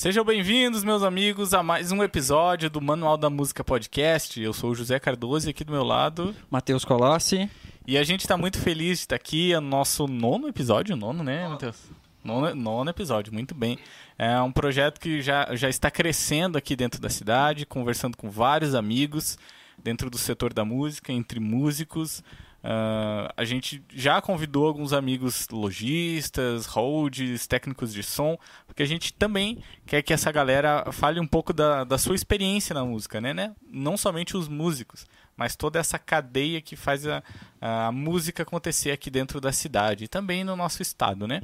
Sejam bem-vindos, meus amigos, a mais um episódio do Manual da Música Podcast. Eu sou o José Cardoso e aqui do meu lado. Matheus Colossi. E a gente está muito feliz de estar aqui. É o nosso nono episódio, nono, né, Matheus? Nono, nono episódio, muito bem. É um projeto que já, já está crescendo aqui dentro da cidade, conversando com vários amigos dentro do setor da música, entre músicos. Uh, a gente já convidou alguns amigos lojistas, holds, técnicos de som, porque a gente também quer que essa galera fale um pouco da, da sua experiência na música, né, né? Não somente os músicos, mas toda essa cadeia que faz a, a música acontecer aqui dentro da cidade e também no nosso estado, né?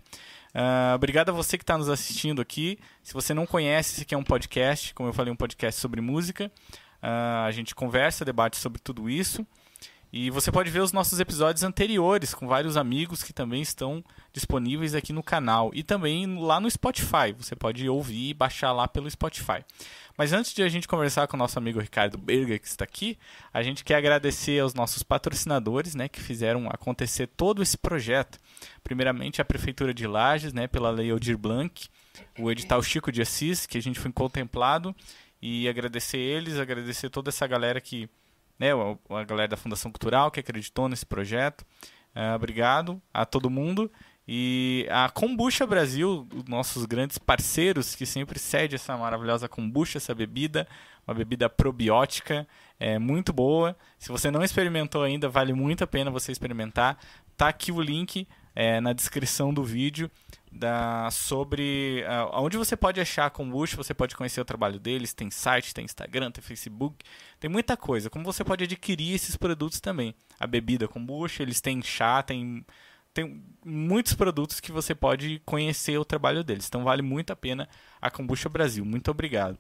Uh, obrigado a você que está nos assistindo aqui. Se você não conhece, esse aqui é um podcast, como eu falei, um podcast sobre música. Uh, a gente conversa, debate sobre tudo isso. E você pode ver os nossos episódios anteriores com vários amigos que também estão disponíveis aqui no canal e também lá no Spotify. Você pode ouvir e baixar lá pelo Spotify. Mas antes de a gente conversar com o nosso amigo Ricardo Berger, que está aqui, a gente quer agradecer aos nossos patrocinadores, né, que fizeram acontecer todo esse projeto. Primeiramente, a Prefeitura de Lages, né, pela Lei Aldir Blanc, o edital Chico de Assis, que a gente foi contemplado, e agradecer eles, agradecer toda essa galera que né, a galera da Fundação Cultural que acreditou nesse projeto. Uh, obrigado a todo mundo. E a Kombucha Brasil, os nossos grandes parceiros que sempre cede essa maravilhosa kombucha, essa bebida, uma bebida probiótica, é muito boa. Se você não experimentou ainda, vale muito a pena você experimentar. Tá aqui o link é, na descrição do vídeo da, sobre uh, onde você pode achar a kombucha, você pode conhecer o trabalho deles, tem site, tem Instagram, tem Facebook, tem muita coisa. Como você pode adquirir esses produtos também. A bebida kombucha, eles têm chá, tem, tem muitos produtos que você pode conhecer o trabalho deles. Então vale muito a pena a Kombucha Brasil. Muito obrigado.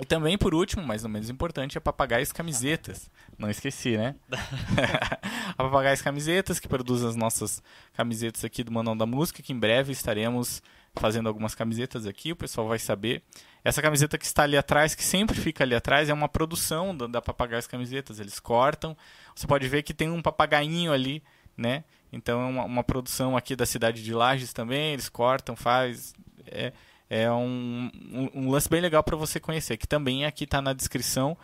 E também, por último, mas não menos importante, a Papagaios Camisetas. Não esqueci, né? a Papagaios Camisetas, que produz as nossas camisetas aqui do Manual da Música, que em breve estaremos fazendo algumas camisetas aqui, o pessoal vai saber. Essa camiseta que está ali atrás, que sempre fica ali atrás, é uma produção da, da Papagaios Camisetas. Eles cortam. Você pode ver que tem um papagainho ali, né? Então é uma, uma produção aqui da cidade de Lages também. Eles cortam, faz. É, é um, um, um lance bem legal para você conhecer, que também aqui está na descrição.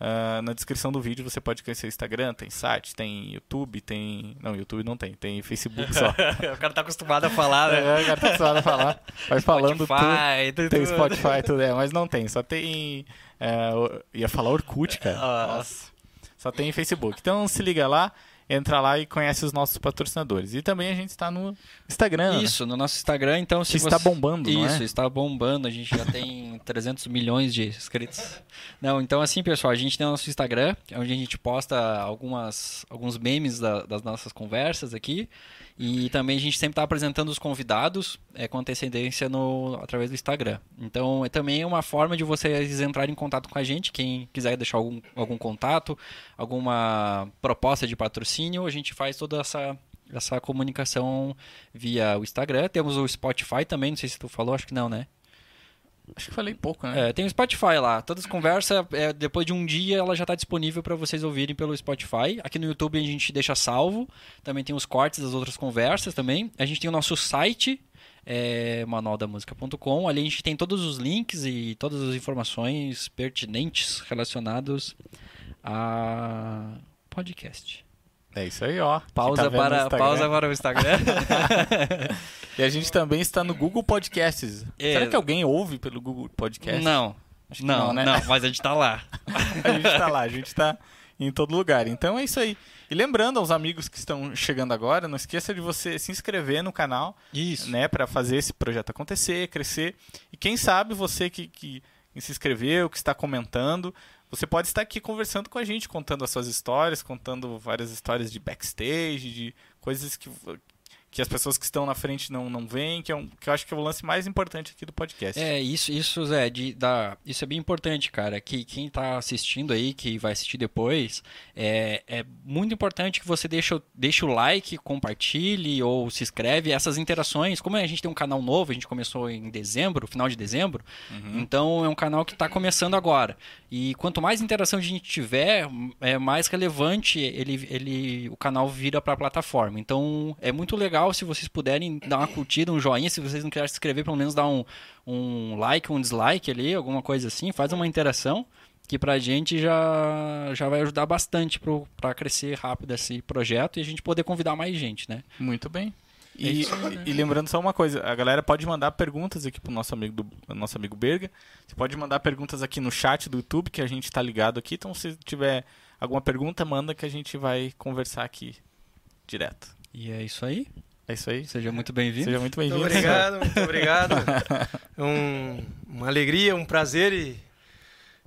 Uh, na descrição do vídeo você pode conhecer o Instagram, tem site, tem YouTube, tem. Não, YouTube não tem, tem Facebook só. o cara tá acostumado a falar, né? É, o cara tá acostumado a falar. Vai falando Spotify, tudo. Tem Spotify, tudo, é, mas não tem, só tem. Uh, ia falar Orkut, cara. Nossa. Só tem Facebook. Então se liga lá entra lá e conhece os nossos patrocinadores. E também a gente está no Instagram. Né? Isso, né? no nosso Instagram, então se que você... está bombando, Isso, é? está bombando, a gente já tem 300 milhões de inscritos. Não, então assim, pessoal, a gente tem o nosso Instagram, onde a gente posta algumas alguns memes da, das nossas conversas aqui. E também a gente sempre está apresentando os convidados é, com antecedência no, através do Instagram. Então, é também uma forma de vocês entrarem em contato com a gente. Quem quiser deixar algum, algum contato, alguma proposta de patrocínio, a gente faz toda essa, essa comunicação via o Instagram. Temos o Spotify também, não sei se tu falou, acho que não, né? Acho que falei pouco, né? É, tem o Spotify lá. Todas as conversas, é, depois de um dia, ela já está disponível para vocês ouvirem pelo Spotify. Aqui no YouTube a gente deixa salvo. Também tem os cortes das outras conversas também. A gente tem o nosso site, é, manualdamusica.com. Ali a gente tem todos os links e todas as informações pertinentes relacionados a podcast. É isso aí, ó. Pausa, tá para, pausa para o Instagram. e a gente também está no Google Podcasts. É. Será que alguém ouve pelo Google Podcasts? Não. não, não, né? não, mas a gente está lá. a gente está lá, a gente está em todo lugar. Então é isso aí. E lembrando aos amigos que estão chegando agora, não esqueça de você se inscrever no canal. Isso. Né, para fazer esse projeto acontecer, crescer. E quem sabe você que, que se inscreveu, que está comentando, você pode estar aqui conversando com a gente, contando as suas histórias, contando várias histórias de backstage, de coisas que, que as pessoas que estão na frente não, não veem, que, é um, que eu acho que é o lance mais importante aqui do podcast. É, isso, isso, Zé, de, da, isso é bem importante, cara. Que quem está assistindo aí, que vai assistir depois, é, é muito importante que você deixe, deixe o like, compartilhe ou se inscreve. Essas interações, como a gente tem um canal novo, a gente começou em dezembro, final de dezembro, uhum. então é um canal que está começando agora. E quanto mais interação a gente tiver, é mais relevante ele, ele, o canal vira para a plataforma. Então é muito legal legal se vocês puderem dar uma curtida, um joinha. Se vocês não quiserem se inscrever, pelo menos dar um, um like, um dislike ali, alguma coisa assim. Faz uma interação que pra gente já, já vai ajudar bastante pro, pra crescer rápido esse projeto e a gente poder convidar mais gente, né? Muito bem. É E, isso né? e lembrando só uma coisa, a galera pode mandar perguntas aqui pro nosso amigo do nosso amigo Berga. Você pode mandar perguntas aqui no chat do YouTube que a gente tá ligado aqui. Então se tiver alguma pergunta, manda que a gente vai conversar aqui direto. E é isso aí. É isso aí. Seja muito bem-vindo. Seja muito Muito bem-vindo. obrigado, muito obrigado. É um- uma alegria, um prazer e,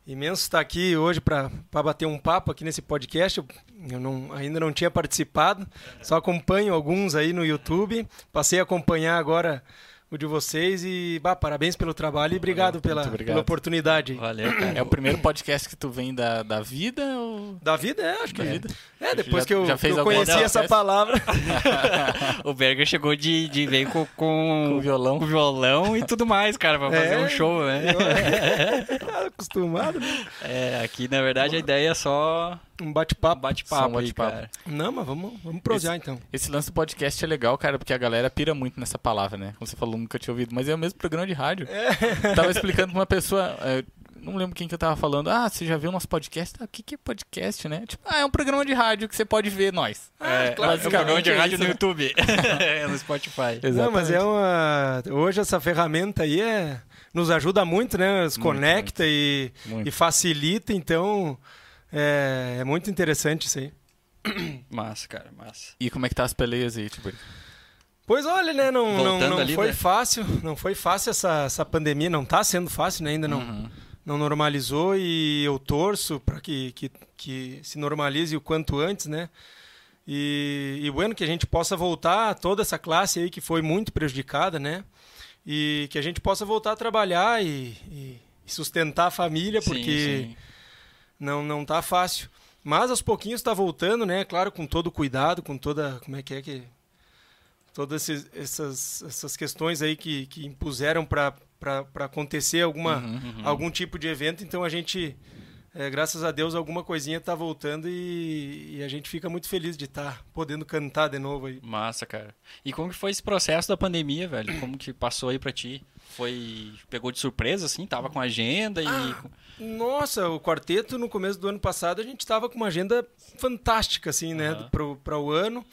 imenso estar aqui hoje para bater um papo aqui nesse podcast. Eu, eu não- ainda não tinha participado, só acompanho alguns aí no YouTube. Passei a acompanhar agora o de vocês e bah, parabéns pelo trabalho e obrigado pela, obrigado. pela oportunidade. Valeu, cara. É o primeiro podcast que tu vem da, da vida Da vida, é, acho que é. vida? É, depois Já- que eu, já fez que eu conheci podcast? essa palavra. o Berger chegou de, de veio com, Com com, o violão. com violão e tudo mais, cara, pra fazer É, um show, né? eu- Acostumado, né? É, aqui na verdade a ideia é só Um um bate-papo. Só bate-papo um cara. Não, mas vamos, vamos prosear então. Esse lance do podcast é legal, cara, porque a galera pira muito nessa palavra, né? Como você falou, nunca tinha ouvido, mas é o mesmo programa de rádio. É. Tava explicando pra uma pessoa, é, não lembro quem que eu tava falando, ah, você já viu nosso podcast? Ah, o que, que é podcast, né? Tipo, ah, é um programa de rádio que você pode ver nós. É, claro, é um programa de é rádio isso, no né? YouTube. é, no Spotify. Não, mas é uma. Hoje essa ferramenta aí é... nos ajuda muito, né? Nos Muito, conecta E, Muito. e facilita, então é... é muito interessante isso aí. Massa, cara, massa. E como é que tá as peleias aí, tipo? Pois olha, né? Não, não, Voltando não ali, foi né? fácil, não foi fácil essa, essa pandemia, não tá sendo fácil, né? Ainda não, Uhum. Não normalizou e eu torço para que, que, que se normalize o quanto antes, né? E, e bueno, que a gente possa voltar, toda essa classe aí que foi muito prejudicada, né? E que a gente possa voltar a trabalhar e, e sustentar a família, Sim, porque sim. não não tá fácil. Mas aos pouquinhos está voltando, né? Claro, com todo cuidado, com toda. Como é que é que. Todas esses- essas, essas questões aí que, que impuseram para acontecer alguma, Uhum. algum tipo de evento. Então a gente, é, graças a Deus, alguma coisinha está voltando e, e a gente fica muito feliz de estar podendo cantar de novo aí. Massa, cara. E como que foi esse processo da pandemia, velho? Como que passou aí pra ti? Foi. Pegou de surpresa, assim? Tava com agenda e. Ah, Nossa, o quarteto no começo do ano passado a gente estava com uma agenda fantástica, assim, né, Aham. para o ano.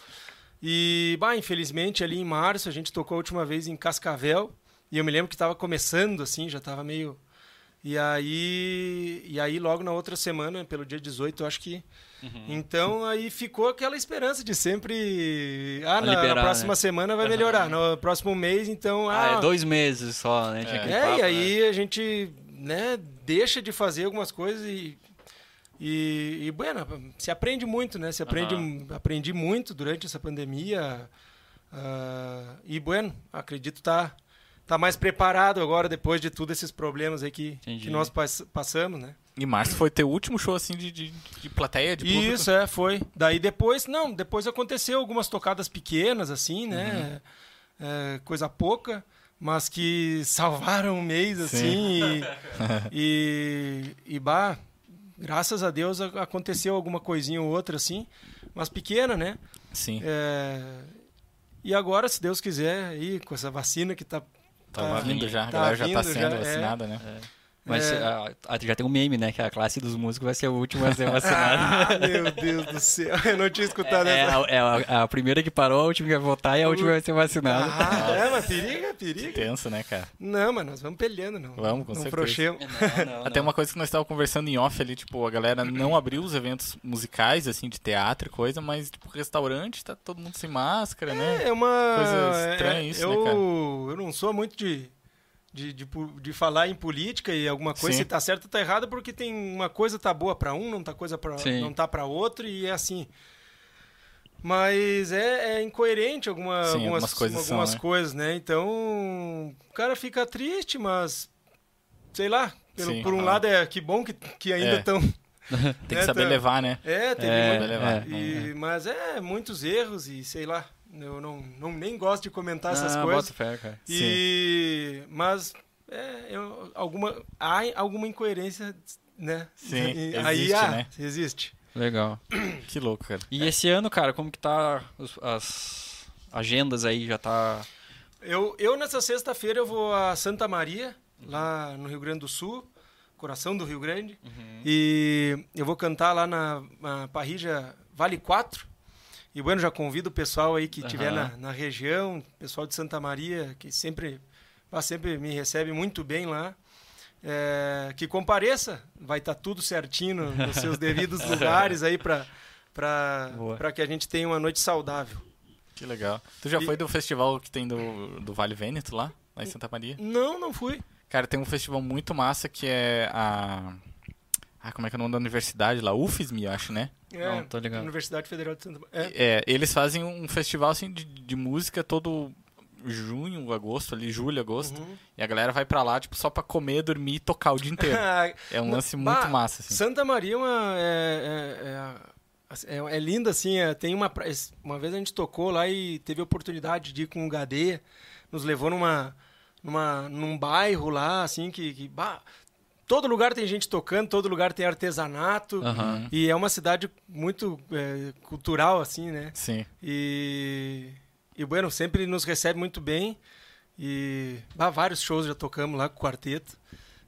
E, bah, infelizmente, ali em março a gente tocou a última vez em Cascavel. E eu me lembro que estava começando, assim, já estava meio. E aí, e aí, logo na outra semana, pelo dia 18, eu acho que. Uhum. Então aí ficou aquela esperança de sempre. Ah, na, liberar, na próxima né? semana vai melhorar. No próximo mês, então. Ah, Ah, é dois meses só, né? É. é, papo, e né? aí a gente né, deixa de fazer algumas coisas e, e, e bueno, se aprende muito, né? Se aprende, Aham. aprendi muito durante essa pandemia. ah, e bueno, acredito tá tá mais preparado agora depois de todos esses problemas aí que, Entendi. que nós pass- passamos, né? E março foi teu último show, assim, de, de, de plateia, de público? Isso, é, foi. Daí depois, não, depois aconteceu algumas tocadas pequenas, assim, né? É, coisa pouca, mas que salvaram um mês, assim. E, e, e, bah, graças a Deus aconteceu alguma coisinha ou outra, assim, mas pequena, né? Sim. É, e agora, se Deus quiser, aí, com essa vacina que tá. Tava tá- vindo já, a tá galera já tá sendo já, é. vacinada, né? Mas É. ah, ah, já tem um meme, né? Que a classe dos músicos vai ser a última a ser vacinada. Ah, meu Deus do céu, eu não tinha escutado é, essa. a, é a- a primeira que parou, a última que vai votar e a última vai ser vacinada. Ah, é, mas periga, periga. Tenso, né, cara? Não, mas nós vamos peleando, não. Vamos, com não certeza. frouxemos. Não, não, Até não. uma coisa que nós estávamos conversando em off ali, tipo, a galera não abriu os eventos musicais, assim, de teatro e coisa, mas, tipo, restaurante, tá todo mundo sem máscara, né? É uma. Coisa estranha é, isso, eu, né, cara? Eu não sou muito de, de, de, de falar em política e alguma coisa, Sim. se tá certo ou tá errado, porque tem uma coisa tá boa para um, não tá, coisa pra, Sim. não tá para outro, e é assim. Mas é, é incoerente alguma, Sim, algumas, algumas coisas são, algumas né? coisas, né? Então, o cara fica triste, mas. Sei lá. Pelo, Sim, por um aham. lado é que bom que, que ainda É. estão. Tem que É, saber tá. levar, né? É, teve É, muito- levar. é. e- Mas é, muitos erros e sei lá. Eu não, não nem gosto de comentar essas Ah, coisas. bota fé, cara. E, mas é, eu- alguma, há alguma incoerência, né? Sim, E- existe, aí há, né? existe. Legal. Que louco, cara. E esse ano, cara, como que tá os, as- agendas aí já tá. Eu, eu nessa sexta-feira eu vou a Santa Maria, lá no Rio Grande do Sul, coração do Rio Grande. E eu vou cantar lá na, na Parrija Vale 4. E bueno, já convido o pessoal aí que estiver Aham. na, na região, pessoal de Santa Maria, que sempre, sempre me recebe muito bem lá. É, que compareça, vai estar tudo certinho no- nos seus devidos lugares aí para que a gente tenha uma noite saudável. Que legal. Tu já E- foi do festival que tem do, do Vale Vêneto lá, lá em Santa Maria? Não, não fui. Cara, tem um festival muito massa que é a. Ah, como é que é o nome da universidade lá? UFSM, eu acho, né? É, Não, tô ligado. Universidade Federal de Santa Maria. É, eles fazem um festival assim de, de música todo junho, agosto, ali, julho, agosto. Uhum. E a galera vai pra lá, tipo, só pra comer, dormir e tocar o dia inteiro. É um lance muito Bah, massa, assim. Santa Maria é uma. É, é, é, é linda, assim. é, tem uma. Uma vez a gente tocou lá e teve a oportunidade de ir com o Gadeia. Nos levou numa, numa, num bairro lá, assim, que. que bah, todo lugar tem gente tocando, todo lugar tem artesanato. Aham. E é uma cidade muito é, cultural, assim, né? Sim. E, e bueno, sempre nos recebe muito bem. E bah, vários shows já tocamos lá com o quarteto.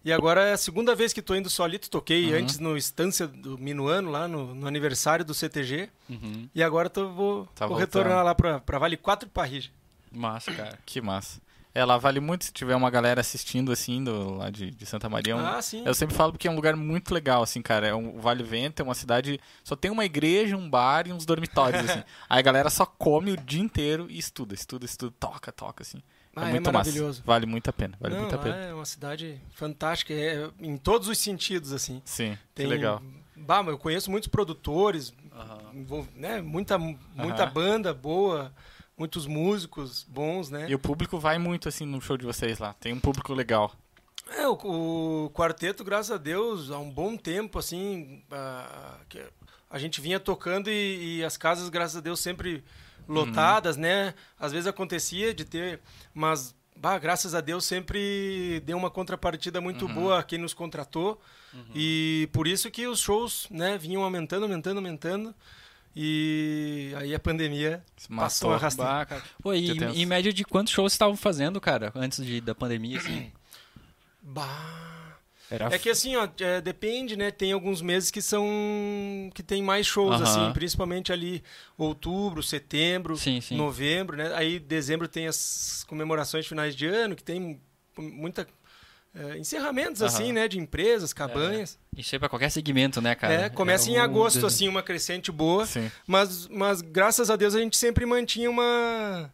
E agora é a segunda vez que tô indo solito. Toquei Uhum. antes no Estância do Minuano, lá no, no aniversário do CTG. Uhum. E agora tô, vou, Tá vou retornar lá pra Vale 4 Parrija. Massa, cara. Que massa. É, lá vale muito se tiver uma galera assistindo, assim, do, lá de, de Santa Maria. é um- Ah, sim. Eu sempre falo porque é um lugar muito legal, assim, cara. É um o Vale Vento, é uma cidade. Só tem uma igreja, um bar e uns dormitórios, assim. Aí a galera só come o dia inteiro e estuda, estuda, estuda, toca, toca, assim. Ah, é muito maravilhoso. massa. Vale muito a pena, vale Não, muito a pena. é uma cidade fantástica, é, em todos os sentidos, assim. Sim, Tem, que legal. Bah, eu conheço muitos produtores, né? muita, muita banda boa, muitos músicos bons, né? E o público vai muito, assim, no show de vocês lá. Tem um público legal. É, o, o quarteto, graças a Deus, há um bom tempo, assim, ah, que a gente vinha tocando e, e as casas, graças a Deus, sempre lotadas, né? Às vezes acontecia de ter, mas, bah, graças a Deus, sempre deu uma contrapartida muito boa a quem nos contratou. E por isso que os shows, né, vinham aumentando, aumentando, aumentando. E aí a pandemia Se passou matou. a rasteira. Bah, cara. Pô, e em média de quantos shows estavam fazendo, cara, antes de, da pandemia, assim? Bah. Era É que assim, ó, é, depende, né? Tem alguns meses que são que tem mais shows Aham. assim, principalmente ali outubro, setembro, Sim, sim. novembro, né? Aí dezembro tem as comemorações de finais de ano, que tem muita é, encerramentos Aham. assim, né, de empresas, cabanhas. Isso aí pra qualquer segmento, né, cara? É, começa em um agosto assim, uma crescente boa, Sim. mas mas graças a Deus a gente sempre mantinha uma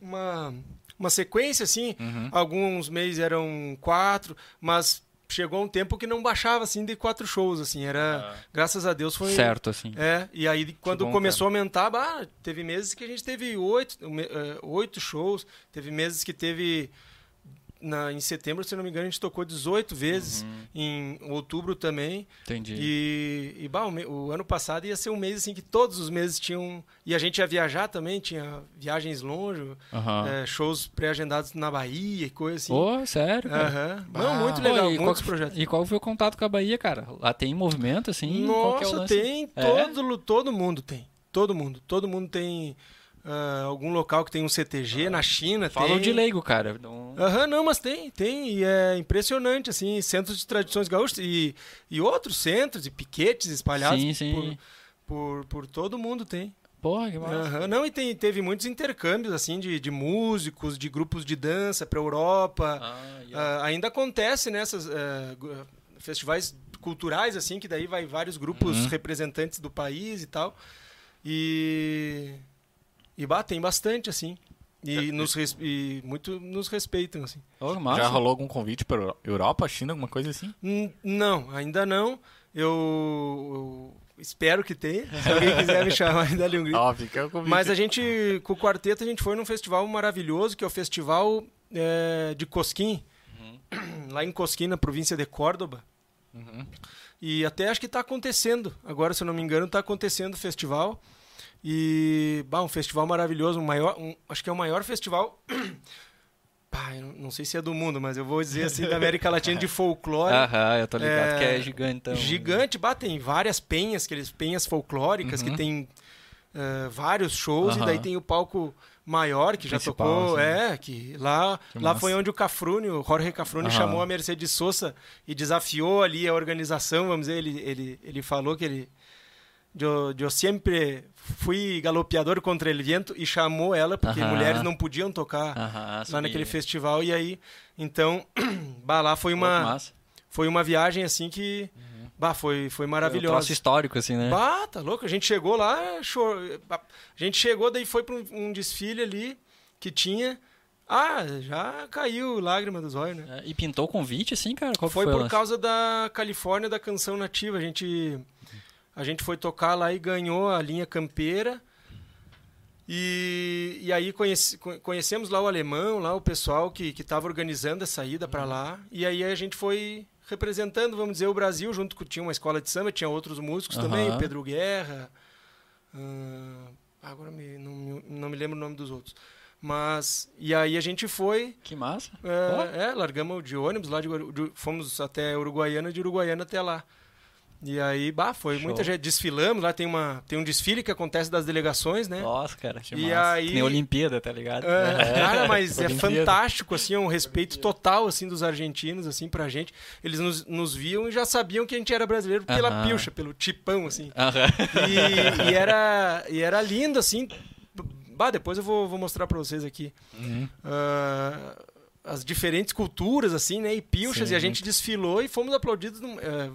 uma uma sequência assim, Uhum. Alguns meses eram quatro, mas chegou um tempo que não baixava assim de quatro shows, assim, era graças a Deus foi Certo, assim. É, e aí quando bom, começou a aumentar, bah, teve meses que a gente teve oito, eh, oito shows, teve meses que teve na, em setembro, se não me engano, a gente tocou 18 vezes, Uhum. em outubro também. Entendi. E, e bah, o, o ano passado ia ser um mês assim que todos os meses tinham. E a gente ia viajar também, tinha viagens longe, Aham. eh, shows pré-agendados na Bahia e coisa assim. Ô, sério, cara? Aham. Bah. Não, muito legal, e muitos qual, projetos. E qual foi o contato com a Bahia, cara? Lá tem movimento, assim? É o Nossa, lance? tem, É? todo, todo mundo tem. Todo mundo. Todo mundo tem ah, algum local que tem um CTG, na China Falam tem. de leigo, cara. Não... Aham, não, mas tem, tem, e é impressionante, assim, centros de tradições gaúchas e, e outros centros e piquetes espalhados Sim, sim. Por, por, por todo mundo tem. Porra, que massa. Aham, Não, e tem, teve muitos intercâmbios, assim, de, de músicos, de grupos de dança para Europa, Ah, e- ah, ainda acontece nessas ah, gu- festivais culturais assim que daí vai vários grupos Uhum. representantes do país e tal e e bah, tem bastante assim e nos res- e muito nos respeitam assim massa. Já rolou algum convite pra Europa, China, alguma coisa assim? N- não ainda não eu, eu espero que tenha se alguém quiser me chamar ainda ali um grito Óbvio, é o convite. Mas a gente, com o quarteto, a gente foi num festival maravilhoso, que é o Festival eh, de Cosquim, lá em Cosquim, na província de Córdoba. Uhum. E até acho que está acontecendo, agora se eu não me engano, está acontecendo o festival. E, bah, um festival maravilhoso, um maior, um- acho que é o maior festival, pá, não, não sei se é do mundo, mas eu vou dizer assim, da América Latina de folclore. Aham, eu tô ligado É, que é gigantão. Gigante, bah, tem várias penhas, aqueles penhas folclóricas Uhum. que tem eh, vários shows, Aham. e daí tem o palco maior, que já Principal, tocou, assim. é, que lá, Que lá massa. foi onde o Cafrune, o Jorge Cafrune Aham. chamou a Mercedes Sosa e desafiou ali a organização, vamos dizer, ele, ele, ele falou que ele eu, eu sempre fui galopeador contra o vento e chamou ela porque Aham. mulheres não podiam tocar Aham, lá sabia. naquele festival e aí então bah, lá foi uma foi uma viagem assim que bah, foi foi É um troço histórico, assim, né? Bah, tá louco. A gente chegou lá, chor... a gente chegou, daí foi para um, um desfile ali que tinha. Ah, já caiu lágrima dos olhos, né? É, E pintou o convite, assim, cara? Qual Foi foi, por causa da Califórnia, da canção nativa. A gente, a gente foi tocar lá e ganhou a linha campeira. E, e aí conhece, co- conhecemos lá o alemão, lá o pessoal que estava organizando a saída para lá. E aí a gente foi representando, vamos dizer, o Brasil, junto com tinha uma escola de samba, tinha outros músicos também, Aham. o Pedro Guerra. ah, agora me, não, me- não me lembro o nome dos outros. Mas, e aí a gente foi, Que massa. é, é, largamos de ônibus lá, de, de- fomos até Uruguaiana, de Uruguaiana até lá. E aí, bah, foi Show. muita gente. Desfilamos lá, tem, uma, tem um desfile que acontece das delegações, né? Nossa, cara. Que e massa. aí. Que nem Olimpíada, tá ligado? É, cara, mas é fantástico, assim, é um respeito total, assim, dos argentinos, assim, pra gente. Eles nos, nos viam e já sabiam que a gente era brasileiro pela Aham. pilcha, pelo tipão, assim. Aham. E, e era, e era lindo, assim. Bah, depois eu vou, vou mostrar pra vocês aqui. Uhum. ah, as diferentes culturas, assim, né? E pilchas, Sim, e a gente desfilou e fomos aplaudidos. num- é,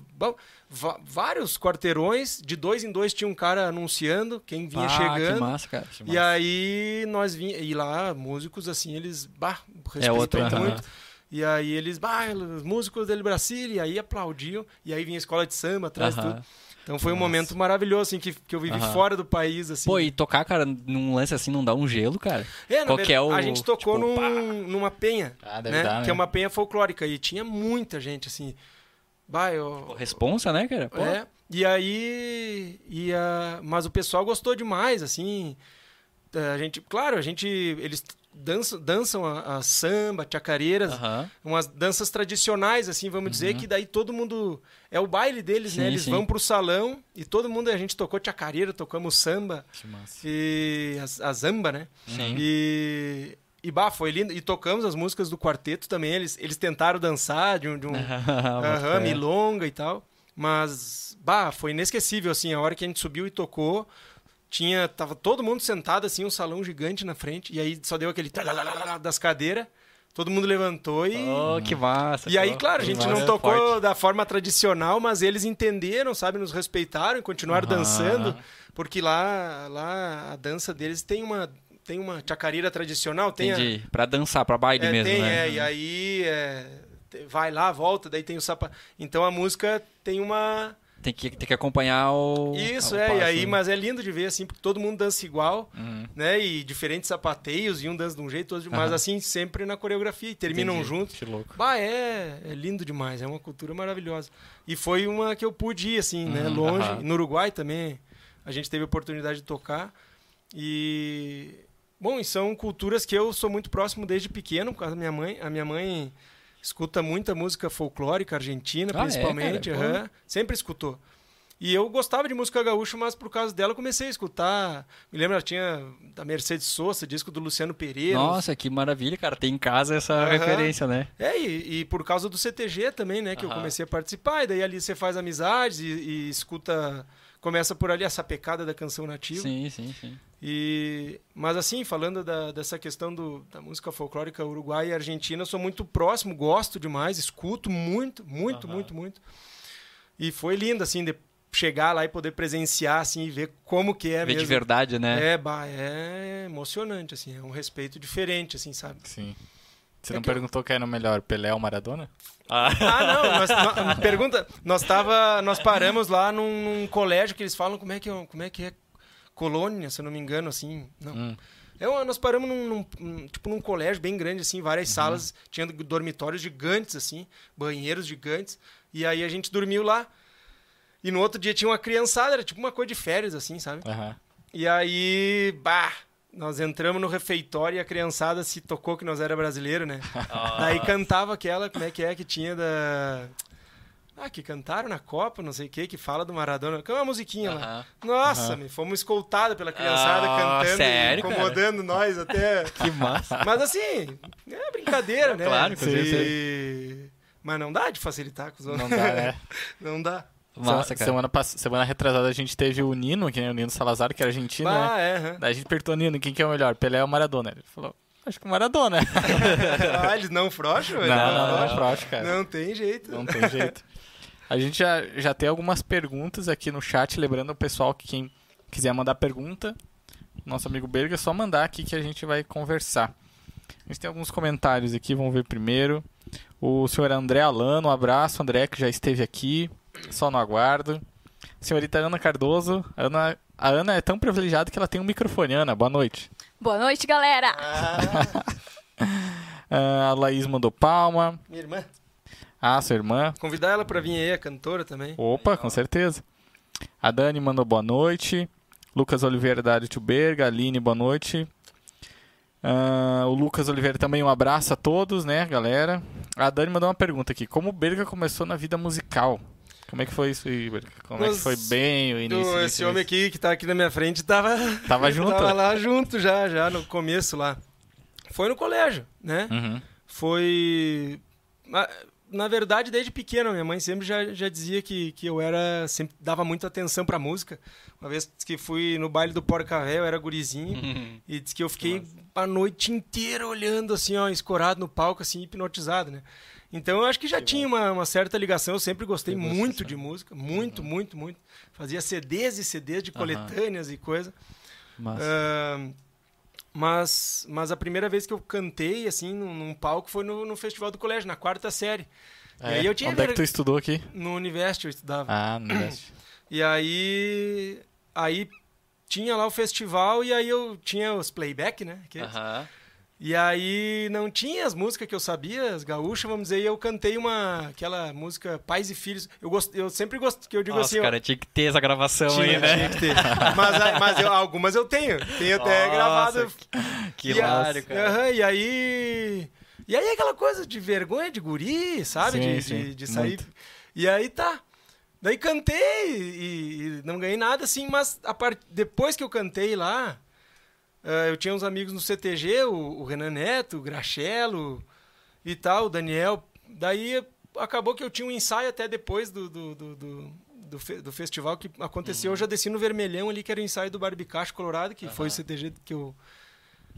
vários quarteirões, de dois em dois tinha um cara anunciando quem vinha Ah, chegando. que massa, cara. Que E massa. aí nós vinha e lá músicos assim, eles bah, É respeitam outro, aham. muito. E aí eles, bah, os músicos del Brasil, e aí aplaudiam, e aí vinha a escola de samba atrás e Aham. tudo. Então foi um Massa. momento maravilhoso assim que, que eu vivi Aham. fora do país assim. Pô, e tocar, cara, num lance assim não dá um gelo, cara? É, Qual é o, a gente tocou tipo, num- numa penha, Ah, né? dar, Que né? é uma penha folclórica e tinha muita gente assim. Bah, eu, Responsa, né, cara? Pô. É, e aí. E a, mas o pessoal gostou demais, assim. A gente, claro, a gente. Eles dançam, dançam a, a samba, chacareiras, Aham. umas danças tradicionais, assim, vamos dizer, que daí todo mundo. É o baile deles, né? Sim, Eles sim. vão pro salão e todo mundo. A gente tocou chacareira, tocamos samba Que massa. e a, a zamba, né? Sim. E. E bah, foi lindo. E tocamos as músicas do quarteto também. Eles, eles tentaram dançar de um, de um, Aham, milonga e tal. Mas, bah, foi inesquecível, assim, a hora que a gente subiu e tocou, tinha, tava todo mundo sentado, assim, um salão gigante na frente, e aí só deu aquele das cadeiras, todo mundo levantou e... Oh, que massa. E aí, claro, a gente não tocou Forte. da forma tradicional, mas eles entenderam, sabe, nos respeitaram e continuaram Aham. dançando, porque lá, lá a dança deles tem uma, tem uma chacareira tradicional, tem a. Pra dançar, pra baile é, mesmo, tem, né? é, e aí é, vai lá, volta, daí tem o sapato. Então a música tem uma. Tem que, tem que acompanhar o. Isso, o é, passo, e aí, né? mas é lindo de ver, assim, porque todo mundo dança igual, Uhum. né? E diferentes sapateios, e um dança de um jeito, outro de... mas assim, sempre na coreografia, e terminam Entendi. juntos. Que louco. Bah, é, é lindo demais, é uma cultura maravilhosa. E foi uma que eu pude ir, assim, né? Uhum, Longe. aham. No Uruguai também, a gente teve a oportunidade de tocar. E. Bom, e são culturas que eu sou muito próximo desde pequeno, por causa da minha mãe. A minha mãe escuta muita música folclórica argentina, Ah, é, principalmente. Pô. aham. sempre escutou. E eu gostava de música gaúcha, mas por causa dela eu comecei a escutar. Me lembro, ela tinha da Mercedes Sosa, disco do Luciano Pereira. Nossa, que maravilha, cara. Tem em casa essa Aham. referência, né? É, e, e por causa do CTG também, né? Que eu Aham. comecei a participar, e daí ali você faz amizades e, e escuta. Começa por ali essa pecada da canção nativa. Sim, sim, sim. E, mas assim, falando da- dessa questão do, da música folclórica uruguaia e argentina, eu sou muito próximo, gosto demais, escuto muito, muito, Aham. muito, muito. E foi lindo, assim, de chegar lá e poder presenciar, assim, e ver como que é Ver mesmo. de verdade, né? É, bah, é emocionante, assim, é um respeito diferente, assim, sabe? Sim. Você É não que eu- perguntou quem era o melhor, Pelé ou Maradona? Ah, Ah, não, nós, nó- pergunta, nós tava, nós paramos lá num, num colégio que eles falam como é que é, como é que é colônia, se eu não me engano, assim, não. Hum. É uma- nós paramos num, num- tipo num colégio bem grande assim, várias salas, tinha dormitórios gigantes assim, banheiros gigantes, e aí a gente dormiu lá. E no outro dia tinha uma criançada, era tipo uma coisa de férias assim, sabe? Aham. E aí, bah, nós entramos no refeitório e a criançada se tocou que nós era brasileiro, né? Daí cantava aquela, como é que é, que tinha da. Ah, que cantaram na Copa, não sei o que, que fala do Maradona. Que é uma musiquinha lá. Aham. Nossa, Aham. me fomos escoltados pela criançada Ah, cantando, sério, e incomodando nós até. Que massa. Mas assim, é brincadeira, né? Claro, com E- Mas não dá de facilitar com os outros. Não dá, né? não dá. Massa, cara. Semana, semana retrasada a gente teve o Nino, que é o Nino Salazar, que era argentino, né? Bah, é, aham. Daí a gente perguntou, Nino, quem que é o melhor? Pelé ou Maradona? Ele falou, acho que o Maradona. ah, eles não frouxam? não, Eles não, não, afrouxam? frouxo, cara. Não tem jeito. Não tem jeito. A gente já, já tem algumas perguntas aqui no chat, lembrando o pessoal que quem quiser mandar pergunta, nosso amigo Berga, é só mandar aqui que a gente vai conversar. A gente tem alguns comentários aqui, vamos ver primeiro. O senhor André Alano, um abraço, André, que já esteve aqui, só no aguardo. Senhorita Ana Cardoso, Ana, a Ana é tão privilegiada que ela tem um microfone. Ana, boa noite. Boa noite, galera! Ah, a Laís mandou palma. Minha irmã. Ah, sua irmã. Convidar ela pra vir aí, a cantora também. Opa, com certeza. A Dani mandou boa noite. Lucas Oliveira da área Berga. Aline, boa noite. Ah, o Lucas Oliveira também, um abraço a todos, né, galera? A Dani mandou uma pergunta aqui. Como o Berga começou na vida musical? Como é que foi isso aí? Como é que Nos- foi bem o início? Do- esse homem aqui que tá aqui na minha frente tava, Tava junto? tava lá junto já, já no começo lá. Foi no colégio, né? Uhum. Foi. Na, verdade, desde pequeno, minha mãe sempre já, já dizia que, que eu era. Sempre dava muita atenção pra música. Uma vez que fui no baile do Porca Véia, eu era gurizinho. Uhum. E disse que eu fiquei a noite inteira olhando, assim, ó, escorado no palco, assim, hipnotizado, né? Então eu acho que já tinha uma, uma certa ligação. Eu sempre gostei muito de música, muito, muito, muito. Fazia CDs e CDs de coletâneas e coisa. Ah, mas, mas a primeira vez que eu cantei, assim, num, num palco foi no, no festival do colégio, na quarta série. E É, aí eu tinha Onde é que ver- tu estudou aqui? No Univest eu estudava. Ah, no Nordeste. E aí. Aí tinha lá o festival e aí eu tinha os playback, né? aqueles. E aí não tinha as músicas que eu sabia, as gaúchas, vamos dizer, e eu cantei uma aquela música Pais e Filhos. Eu gost, eu sempre gosto que eu digo Nossa, assim, cara, tinha que ter essa gravação tinha, aí, né? tinha que ter. Mas, a- mas eu- algumas eu tenho, tenho até Nossa, gravado. Que E a- hilário, cara. E aí e aí aquela coisa de vergonha de guri, sabe, Sim, de, sim, de, de sair. muito. E aí tá. Daí cantei e, e não ganhei nada assim, mas a part... depois que eu cantei lá, ah, eu tinha uns amigos no CTG, o, o Renan Neto, o Grachelo e tal, o Daniel. Daí acabou que eu tinha um ensaio até depois do, do, do, do, do fe- do festival que aconteceu. Eu já desci no Vermelhão ali, que era o ensaio do Barbicacho Colorado, que foi o. CTG que eu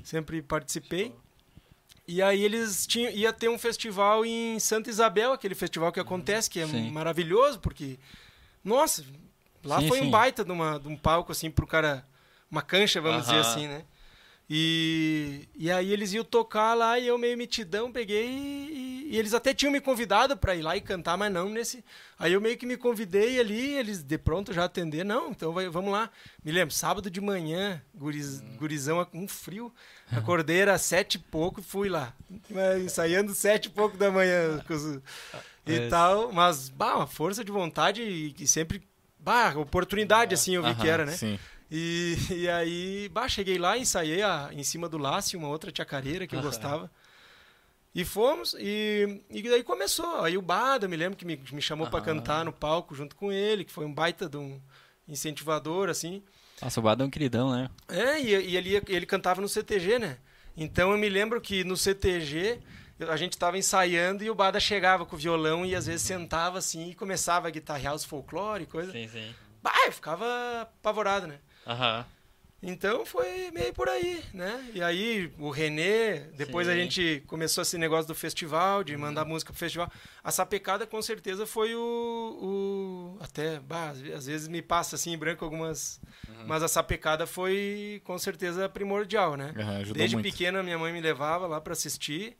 sempre participei. E aí eles tinham, ia ter um festival em Santa Isabel, aquele festival que acontece, que é Sim. maravilhoso, porque, nossa, lá Sim, foi sim. um baita de, uma, de um palco, assim, pro cara, uma cancha, vamos dizer assim, né? E, e aí eles iam tocar lá e eu meio mitidão peguei e, e eles até tinham me convidado para ir lá e cantar, mas não nesse. Aí eu meio que me convidei ali, eles de pronto já atender, não, então vai- vamos lá. Me lembro, sábado de manhã, guriz, gurizão com frio, acordei era sete e pouco e fui lá. Ensaiando sete e pouco da manhã os- e É. tal, mas bah, uma força de vontade e, e sempre bah, oportunidade assim eu vi que era, né? Sim. E, e aí, bah, cheguei lá, ensaiei a, em cima do laço, uma outra chacareira que eu gostava. E fomos, e, e daí começou. Aí o Bada, me lembro que me, me chamou pra Aham. cantar no palco junto com ele, que foi um baita de um incentivador, assim. Nossa, o Bado é um queridão, né? É, e, e ele, ele cantava no CTG, né? Então eu me lembro que no CTG eu- a gente tava ensaiando e o Bada chegava com o violão e às vezes sentava assim e começava a guitarrear os folclore e coisa. Sim, sim. Bah, eu ficava apavorado, né? Aham. Então foi meio por aí, né? E aí o Renê, depois a Sim. gente começou esse negócio do festival, de mandar música pro festival. A sapecada com certeza foi o. o até, bah, às ve- às vezes me passa assim em branco algumas. Mas a sapecada foi com certeza primordial, né? Ajudou Desde muito. pequena minha mãe me levava lá para assistir.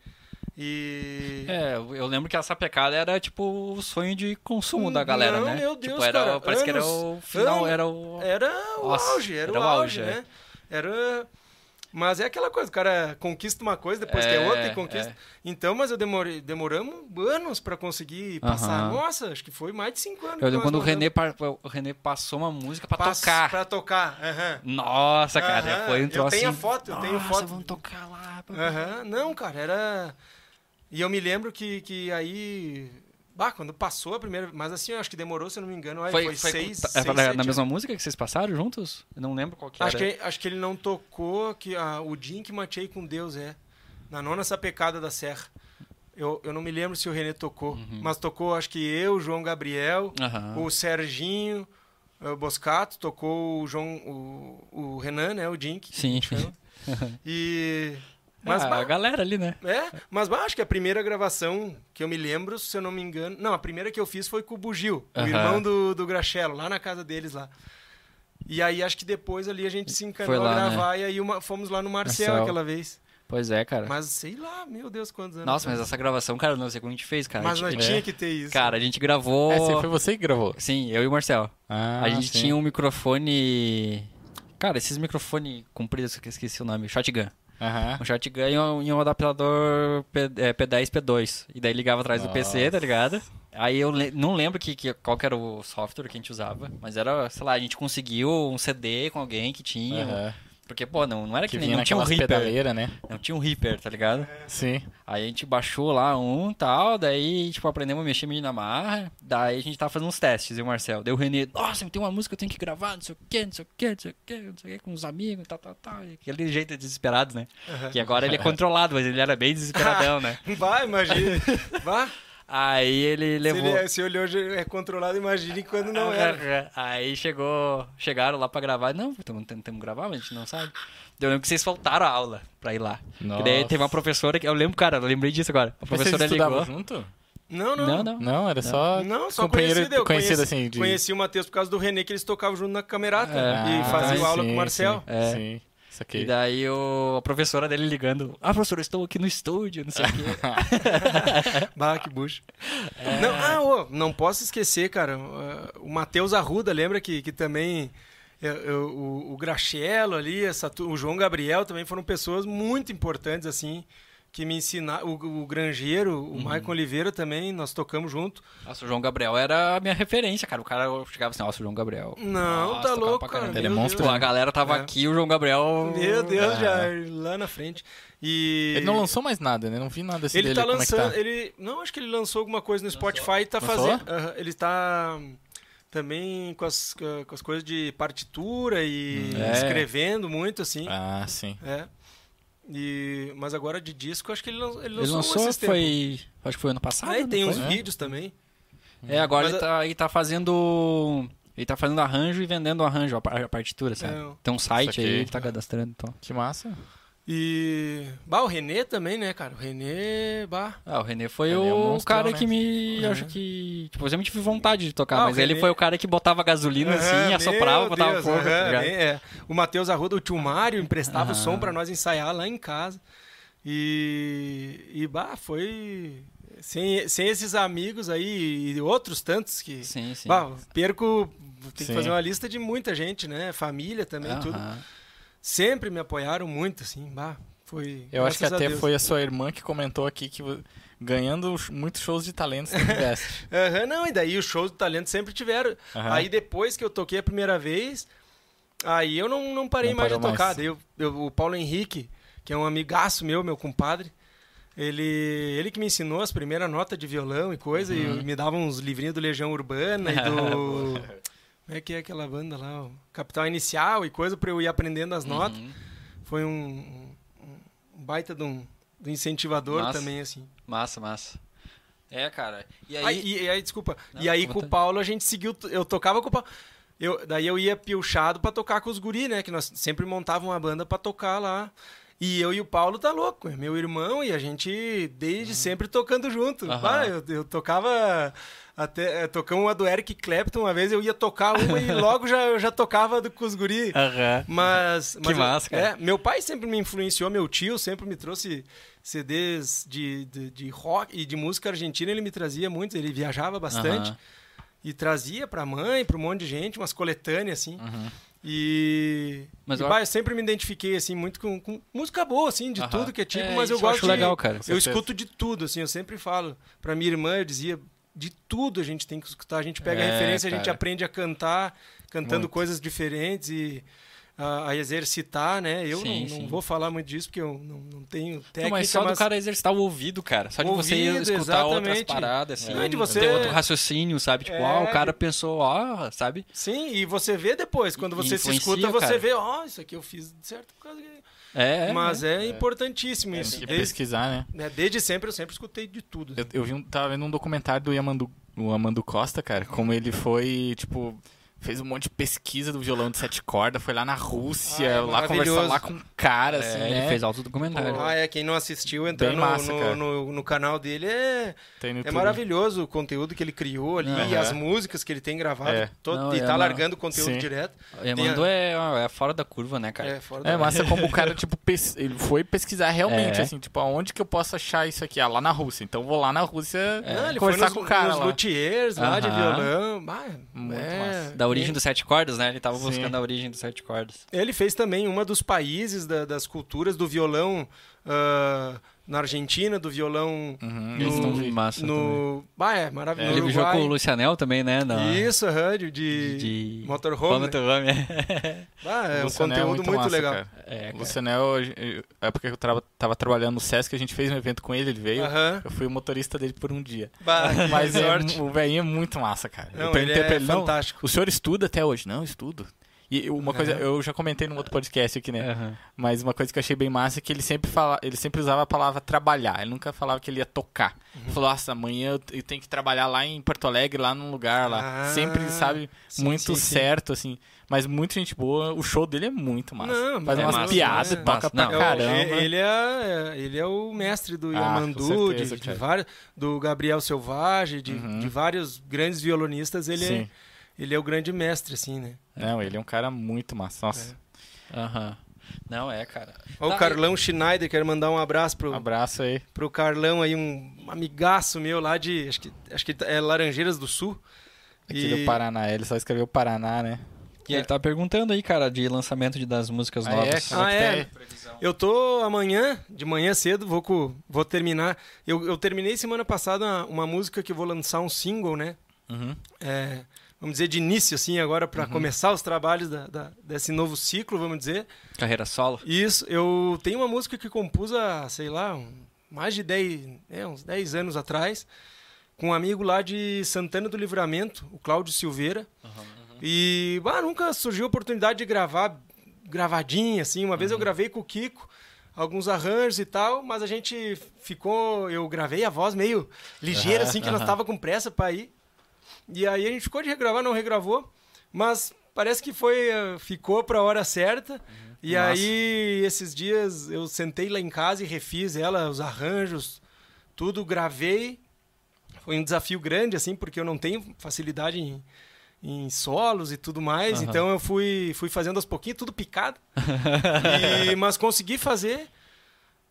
E. É, eu lembro que a sapecada era tipo o sonho de consumo da galera, não, né? meu Deus, tipo, era, cara, parece que era anos, o final, anos. era o. Era o Nossa, auge, era, era o auge, é. né? Era. Mas é aquela coisa, o cara conquista uma coisa, depois quer É, outra e conquista. é. Então, mas eu demorei, demoramos anos pra conseguir passar. Aham. Nossa, acho que foi mais de cinco anos. Eu lembro quando o René, o René passou uma música pra Pass- tocar. Pra tocar, aham. Nossa, cara, Aham, foi um eu troço tenho a assim, foto, eu tenho foto. vamos tocar lá. Aham, Não, cara, era. E eu me lembro que, que aí. Bah, quando passou a primeira. Mas assim, eu acho que demorou, se eu não me engano. Aí, Foi, foi, foi seis, tá- seis, na, sete na mesma música que vocês passaram juntos? Eu não lembro qual que Acho era. que, acho que ele não tocou que a, o dia em que matei com Deus é. Na nona sapecada da Serra. Eu, eu não me lembro se o Renê tocou. Uhum. Mas tocou, acho que eu, o João Gabriel, Aham. o Serginho, o Boscato, tocou o João. O, o Renan, né? O Dink. Sim. E. Mas, ah, bah, a galera ali, né? é, mas bah, acho que a primeira gravação que eu me lembro, se eu não me engano. Não, a primeira que eu fiz foi com o Bugil, o Aham. irmão do, do Grachelo, lá na casa deles lá. E aí acho que depois ali a gente se encanou lá, né? a gravar e aí uma- fomos lá no Marcel, Marcel. aquela vez. Pois é, cara. Mas sei lá, meu Deus, quantos anos. Nossa, mas essa gravação, cara, eu não sei como a gente fez, cara. Mas nós gente, tinha que ter isso. Cara, a gente gravou. É, foi você que gravou. Sim, eu e o Marcel. Ah, a gente sim. tinha um microfone. Cara, esses microfone compridos que eu esqueci o nome, shotgun. Aham. Um shotgun e um, e um adaptador P, é, P10, P2. E daí ligava atrás do PC, tá Nossa. ligado? Aí eu le- não lembro que, que, qual que era o software que a gente usava, mas era, sei lá, a gente conseguiu um CD com alguém que tinha. Aham. Porque, pô, não, não era que, Que nem. Não tinha um Reaper. né? Não tinha um Reaper, tá ligado? Sim. Aí a gente baixou lá um tal, daí, tipo, aprendemos a mexer meio na marra. Daí a gente tava fazendo uns testes, e o Marcel. Daí o Renê, nossa, tem uma música que eu tenho que gravar, não sei o quê, não sei o quê, não sei o quê, não sei o quê, com os amigos, tal, tal, tal. Aquele jeito desesperado, né? Aham. Que agora ele é controlado, mas ele era bem desesperadão, né? Vai, imagina. Vá. Aí ele Se, levou. ele, é- se olhou é controlado, imagine quando não era. Aí chegou, chegaram lá pra gravar. Não, estamos tentando gravar, mas a gente não sabe. Eu lembro que vocês faltaram a aula pra ir lá. Nossa. E daí teve uma professora que. Eu lembro, cara, eu lembrei disso agora. A vocês professora estudavam ligou. junto? Não, não. Não, não. Não, era só Não, só conhecido. Eu conhecido conheci, assim de... conheci o Matheus por causa do René, que eles tocavam junto na camerata. É. e faziam Ah, aula sim, com o Marcel. Sim, É. sim. E daí o, a professora dele ligando. Ah, professor, eu estou aqui no estúdio, não sei o quê. Bah, que bucho. Não, ah, não posso esquecer, cara. uh, O Matheus Arruda, lembra que, que também. é, é, o, o ali, essa, o João Gabriel também foram pessoas muito importantes, assim, que me ensinaram. O, o Grangeiro, o Maicon Oliveira também, nós tocamos junto. Nossa, o João Gabriel era a minha referência, cara. O cara chegava assim, nossa, o João Gabriel. Não, Nossa, tá louco, cara. Ele é monstro, a galera tava É. aqui, o João Gabriel. Meu Deus, Ah. já lá na frente. E Ele não lançou mais nada, né? Não vi nada assim Ele dele. tá como é que lançando, tá? ele não acho que ele lançou alguma coisa no Spotify e tá Lançou? fazendo, Aham, ele tá também com as, com as coisas de partitura e Hum. É. escrevendo muito assim, Ah, sim. é. E mas agora de disco acho que ele, lan- ele lançou, Ele lançou, foi. Acho que foi ano passado. Aí não tem foi? uns né? vídeos também. É, agora Mas ele, a- tá, ele tá fazendo. Ele tá fazendo arranjo e vendendo arranjo, a par- a partitura, sabe? É. Tem um site aí, ele tá cadastrando então. Que massa. E bah, o Renê também, né, cara? O Renê, bah. Ah, o René foi Ele é um o monstrão, cara né? que me. É. Acho que. Tipo, eu sempre tive vontade de tocar, Ah, o mas ele René- foi o cara que botava gasolina Aham, assim, assoprava, botava Deus, fogo. tá bem, é. O Matheus Arruda, o tio Mário, emprestava o som pra nós ensaiar lá em casa. E, e bah, foi. Sem, sem esses amigos aí e outros tantos que. Sim, sim. Bah, perco. Tem que fazer uma lista de muita gente, né? Família também, tudo. Sempre me apoiaram muito, assim. Bah, foi. Eu acho que até Deus. foi a sua irmã que comentou aqui que ganhando muitos shows de talentos você investe. Aham, não, e daí os shows do talento sempre tiveram. Aham. Aí depois que eu toquei a primeira vez, aí eu não, não parei Não mais de tocar. mais. Eu- eu- o Paulo Henrique, que é um amigaço meu, meu compadre, ele, ele que me ensinou as primeiras notas de violão e coisa, Uhum. e me dava uns livrinhos do Legião Urbana e do. Como é que é aquela banda lá? O Capital Inicial e coisa pra eu ir aprendendo as notas. Uhum. Foi um, um- baita de um, de um incentivador Massa. também, assim. Massa, massa. É, cara. E aí. Aí, e, e aí, desculpa. Não, e aí com o. Paulo a gente seguiu. Eu tocava com o Paulo. Eu, daí eu ia piochado pra tocar com os guri, né? Que nós sempre montávamos uma banda pra tocar lá. E eu e o Paulo tá louco, é meu irmão e a gente desde sempre tocando junto. Aham. Ah, eu, eu tocava até eh, tocamos uma do Eric Clapton uma vez, eu ia tocar uma e logo já eu já tocava do, com os guri. Aham. Mas, mas eu- massa, é, meu pai sempre me influenciou, meu tio sempre me trouxe CDs de, de, de rock e de música argentina, ele me trazia muitos, ele viajava bastante e trazia pra mãe, pra um monte de gente, umas coletâneas assim. Uhum. E, Mas e, eu- bah, eu sempre me identifiquei assim muito com, com música boa assim, de Aham. tudo que é tipo, É, mas eu isso eu gosto acho de legal, cara. Eu escuto de tudo assim, eu sempre falo pra minha irmã, eu dizia de tudo a gente tem que escutar, a gente pega a É, referência, a gente cara. aprende a cantar, cantando Muito. coisas diferentes e a, a exercitar, né? Eu Sim, não, sim. não vou falar muito disso porque eu não, não tenho técnica, Não, mas só do cara exercitar o ouvido, cara. Só de você Ouvido, escutar outras exatamente. paradas, assim. Não, é de você- Ter outro raciocínio, sabe? Tipo, É, ó, o cara pensou, ó, sabe? Sim, e você vê depois, quando você se escuta, você cara. vê, ó, isso aqui eu fiz certo por causa que... É, Mas né? é, importantíssimo Tem isso. que Desde, pesquisar, né? né, desde sempre eu sempre escutei de tudo. Eu, eu vi um, tava vendo um documentário do Yamandu, o Amando Costa, cara, como ele foi, tipo, fez um monte de pesquisa do violão de sete cordas, foi lá na Rússia, Ah, é lá conversar lá com um cara, assim, É, né? ele fez alto documentário. Ah, é, quem não assistiu, entra Bem no, massa, no, no, no canal dele, é, Tem no é maravilhoso o conteúdo que ele criou ali, Aham. as músicas que ele tem gravado, É. todo, Não, e é tá largando o conteúdo Sim. direto. A- mandou é, é fora da curva, né, cara? É, fora É da- massa como o cara, tipo, pes- ele foi pesquisar realmente, É. assim, tipo, aonde que eu posso achar isso aqui? Ah, lá na Rússia. Então vou lá na Rússia Não, ele foi conversar nos, com o cara nos lá. luthiers lá de violão. Ah, Muito é, massa. Da origem dos sete cordas, né? Ele tava Sim. buscando a origem dos sete cordas. Ele fez também uma dos países da- das culturas do violão ah, na Argentina, do violão Uhum, no, não massa no... Ah, é, maravilhoso. Ele no viajou Uruguai. com o Lucianel também, né? Na... Isso, rádio de, de... motorhome. né? Motorhome, é. Ah, é um Lucianel conteúdo muito, massa, legal. cara. É, O cara. Lucianel, eu- a época que eu trava- tava trabalhando no Sesc, a gente fez um evento com ele, ele veio. Aham. Eu fui o motorista dele por um dia. Bah, Mas é, o velhinho é muito massa, cara. Não, eu perguntei ele pra é ele, não, fantástico. o senhor estuda até hoje? Não, estudo. E uma coisa, Aham. eu já comentei num outro podcast aqui, né? Aham. Mas uma coisa que eu achei bem massa é que ele sempre fala, ele sempre usava a palavra trabalhar. Ele nunca falava que ele ia tocar. Uhum. Ele falou, nossa, amanhã eu- tenho que trabalhar lá em Porto Alegre, lá num lugar lá. Ah, sempre, sabe, sim, muito sim, sim. certo, assim. Mas muita gente boa, o show dele é muito massa. Não, Faz é umas massa, piadas, é toca massa. pra Não, É caramba. ele, é, ele é o mestre do Ah, Yamandu, com certeza, de, de vários, do Gabriel Selvagem, de, Uhum. de vários grandes violonistas. Ele é, Sim. Ele é o grande mestre, assim, né? Não, ele é um cara muito massa. Nossa, Aham. Não, é, cara. Ó, Tá, o Carlão Schneider, quero mandar um abraço pro, um abraço aí. pro Carlão aí, um amigaço meu lá de. Acho que, acho que é Laranjeiras do Sul. Aqui E- do Paraná. Ele só escreveu Paraná, né? E ele tá perguntando aí, cara, de lançamento de, das músicas Ah, novas. é? Ah, é? tá aí? Eu tô amanhã, de manhã cedo, vou, co- vou terminar. Eu, eu terminei semana passada uma, uma música que eu vou lançar um single, né? Uhum. É, vamos dizer, de início, assim, agora para começar os trabalhos da- da- desse novo ciclo, vamos dizer. Carreira solo. Isso, eu tenho uma música que compus há, sei lá, um- mais de 10, é, uns 10 anos atrás, com um amigo lá de Santana do Livramento, o Cláudio Silveira. E bah, nunca surgiu a oportunidade de gravar gravadinha, assim. Uma vez eu gravei com o Kiko, alguns arranjos e tal, mas a gente ficou. Eu gravei a voz meio ligeira, assim, que nós tava com pressa para ir. E aí a gente ficou de regravar, não regravou, mas parece que foi eh, ficou para a hora certa. E Massa. aí esses dias eu sentei lá em casa e refiz ela, os arranjos, tudo gravei. Foi um desafio grande assim, porque eu não tenho facilidade em, em solos e tudo mais, Aham. então eu fui fui fazendo aos pouquinhos, tudo picado. E- mas consegui fazer.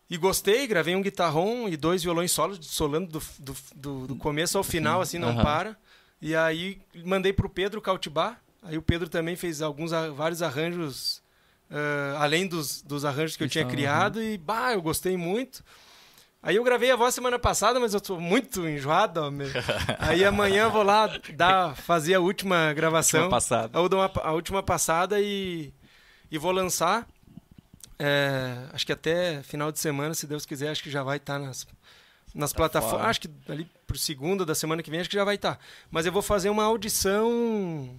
E gostei, gravei um guitarrão e dois violões solos, solando do, do, do, do começo ao final, assim, não Aham. para. E aí mandei pro Pedro Cautibá. Aí o Pedro também fez alguns vários arranjos, ah, além dos, dos arranjos que eu tinha criado, e bah, eu gostei muito. Aí eu gravei a voz semana passada, mas eu tô muito enjoado. meu. Aí amanhã eu vou lá dar, fazer a última gravação. Última passada. Uma- a última passada e, e vou lançar. É, acho que até final de semana, se Deus quiser, acho que já vai estar nas, nas plataformas. fora. Acho que ali pro segunda da semana que vem, acho que já vai estar. Mas eu vou fazer uma audição,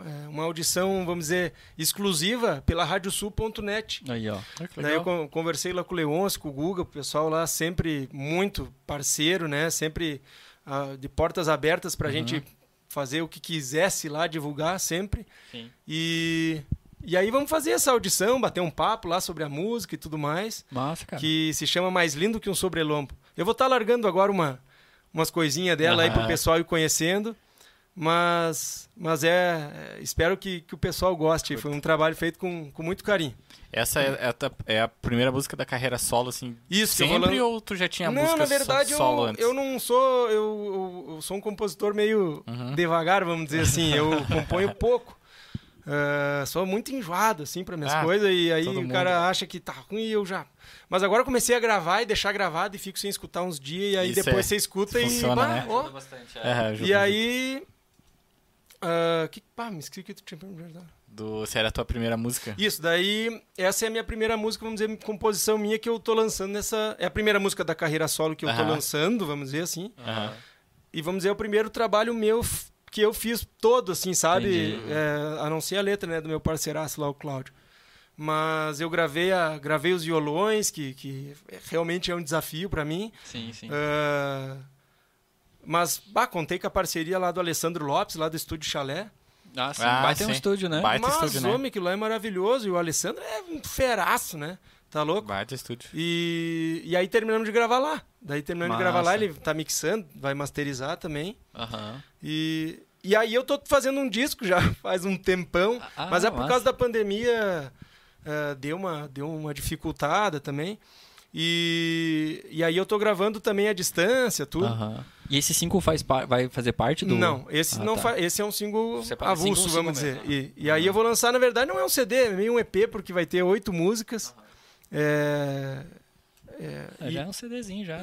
é, uma audição, vamos dizer, exclusiva pela radiosul.net. Aí, ó. Que Daí eu conversei lá com o Leôncio, com o Guga, o pessoal lá sempre muito parceiro, né? Sempre ah, de portas abertas pra Uhum. gente fazer o que quisesse lá, divulgar sempre. Sim. E, e aí vamos fazer essa audição, bater um papo lá sobre a música e tudo mais, Massa, cara. que se chama Mais Lindo Que Um Sobrelombo. Eu vou estar largando agora uma, umas coisinhas dela aí pro pessoal ir conhecendo, mas, mas é, é, espero que, que o pessoal goste. Foi um trabalho feito com, com muito carinho. Essa é, é a é a primeira música da carreira solo, assim, Isso, sempre ou tu já tinha não, música na verdade so- solo eu, antes? eu não sou eu, eu- eu sou um compositor meio Uhum. devagar, vamos dizer assim. Eu componho pouco. Ah, sou muito enjoado assim para minhas Ah, coisas e aí o cara acha que tá ruim e eu já. Mas agora eu comecei a gravar e deixar gravado e fico sem escutar uns dias e aí Isso depois é- você escuta e funciona, bah, né? ó. bastante. É, ajuda, E aí ah, que pá, me esqueci que tu tinha perguntado. Do, se era a tua primeira música? Isso, daí essa é a minha primeira música, vamos dizer, composição minha que eu tô lançando nessa. É a primeira música da carreira solo que eu tô Aham. lançando, vamos dizer assim. Aham. E vamos dizer, é o primeiro trabalho meu que eu fiz todo, assim, sabe? É, a não ser a letra, né, do meu parceiraço lá, o Cláudio. Mas eu gravei, a, gravei os violões, que, que realmente é um desafio para mim. Sim, sim. Ah, mas, bah, contei com a parceria lá do Alessandro Lopes, lá do Estúdio Chalé. Ah, sim. Ah, Vai ter um sim. estúdio, né? Baita mas, estúdio, né? homem, aquilo lá é maravilhoso. E o Alessandro é um feraço, né? Tá louco? Baita estúdio. E, e aí terminamos de gravar lá. Daí terminamos de gravar lá, Massa. ele tá mixando, vai masterizar também. Aham. E, e aí eu tô fazendo um disco já faz um tempão, Ah, mas é por causa da pandemia ah, deu, uma, deu uma dificultada também. E, e aí eu tô gravando também à distância, tudo. Aham. E esse single faz vai fazer parte do. Não, esse Ah, não tá. esse é um single Separa- avulso, single, vamos single dizer. mesmo. E, e aí eu vou lançar, na verdade, não é um CD, é meio um EP, porque vai ter oito músicas. É, é, É, e- já é um CDzinho já. é,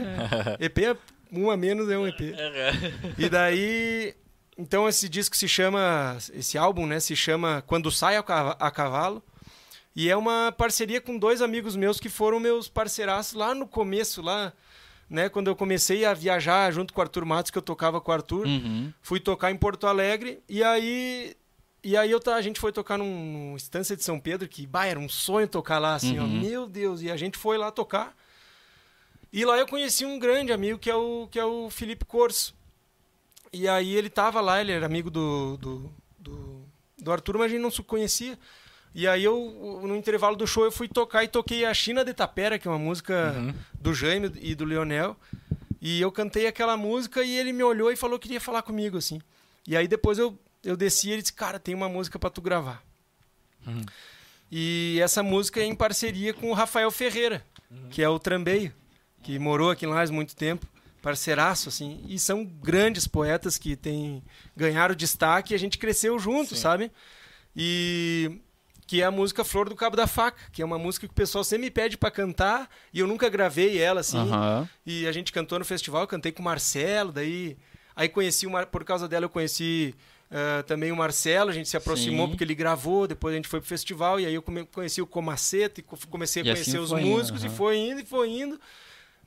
né? é, EP é um a menos é um EP. E daí, então esse disco se chama, esse álbum, né, se chama Quando Sai a Cava- a Cavalo. E é uma parceria com dois amigos meus que foram meus parceiraços lá no começo, lá, né, quando eu comecei a viajar junto com o Arthur Matos, que eu tocava com o Arthur. Uhum. Fui tocar em Porto Alegre e aí e aí eu, a gente foi tocar num, num Estância de São Pedro, que bah, era um sonho tocar lá, assim, ó, Uhum. meu Deus, e a gente foi lá tocar. E lá eu conheci um grande amigo que é o, que é o Felipe Corso. E aí ele tava lá, ele era amigo do, do, do, do Arthur, mas a gente não se conhecia. E aí eu, no intervalo do show, eu fui tocar e toquei a China de Tapera, que é uma música Uhum. do Jaime e do Leonel. E eu cantei aquela música e ele me olhou e falou que queria falar comigo, assim. E aí depois eu, eu desci e ele disse, cara, tem uma música pra tu gravar. Uhum. E essa música é em parceria com o Rafael Ferreira, que é o trambeio, que morou aqui em Lages muito tempo, parceiraço, assim. E são grandes poetas que tem, ganharam destaque e a gente cresceu junto, Sim. sabe? E que é a música Flor do Cabo da Faca, que é uma música que o pessoal sempre me pede pra cantar e eu nunca gravei ela assim. Aham. E a gente cantou no festival, cantei com o Marcelo, daí aí conheci o Mar... por causa dela eu conheci ah, também o Marcelo, a gente se aproximou Sim. porque ele gravou, depois a gente foi pro festival e aí eu come- conheci o Comaceta e co- comecei a E conhecer assim os foi músicos e aham. foi indo e foi indo.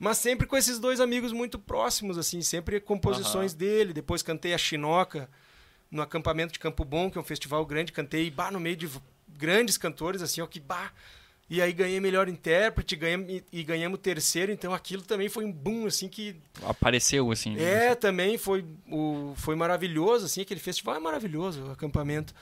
Mas sempre com esses dois amigos muito próximos, assim, sempre composições dele. Depois cantei a Chinoca no acampamento de Campo Bom, que é um festival grande, cantei bah, no meio de grandes cantores, assim, ó, que bah. E aí ganhei melhor intérprete, ganhamos, e, ganhamos terceiro, então aquilo também foi um boom, assim, que Apareceu, assim. é, também foi, o, foi maravilhoso, assim, aquele festival é maravilhoso, o acampamento.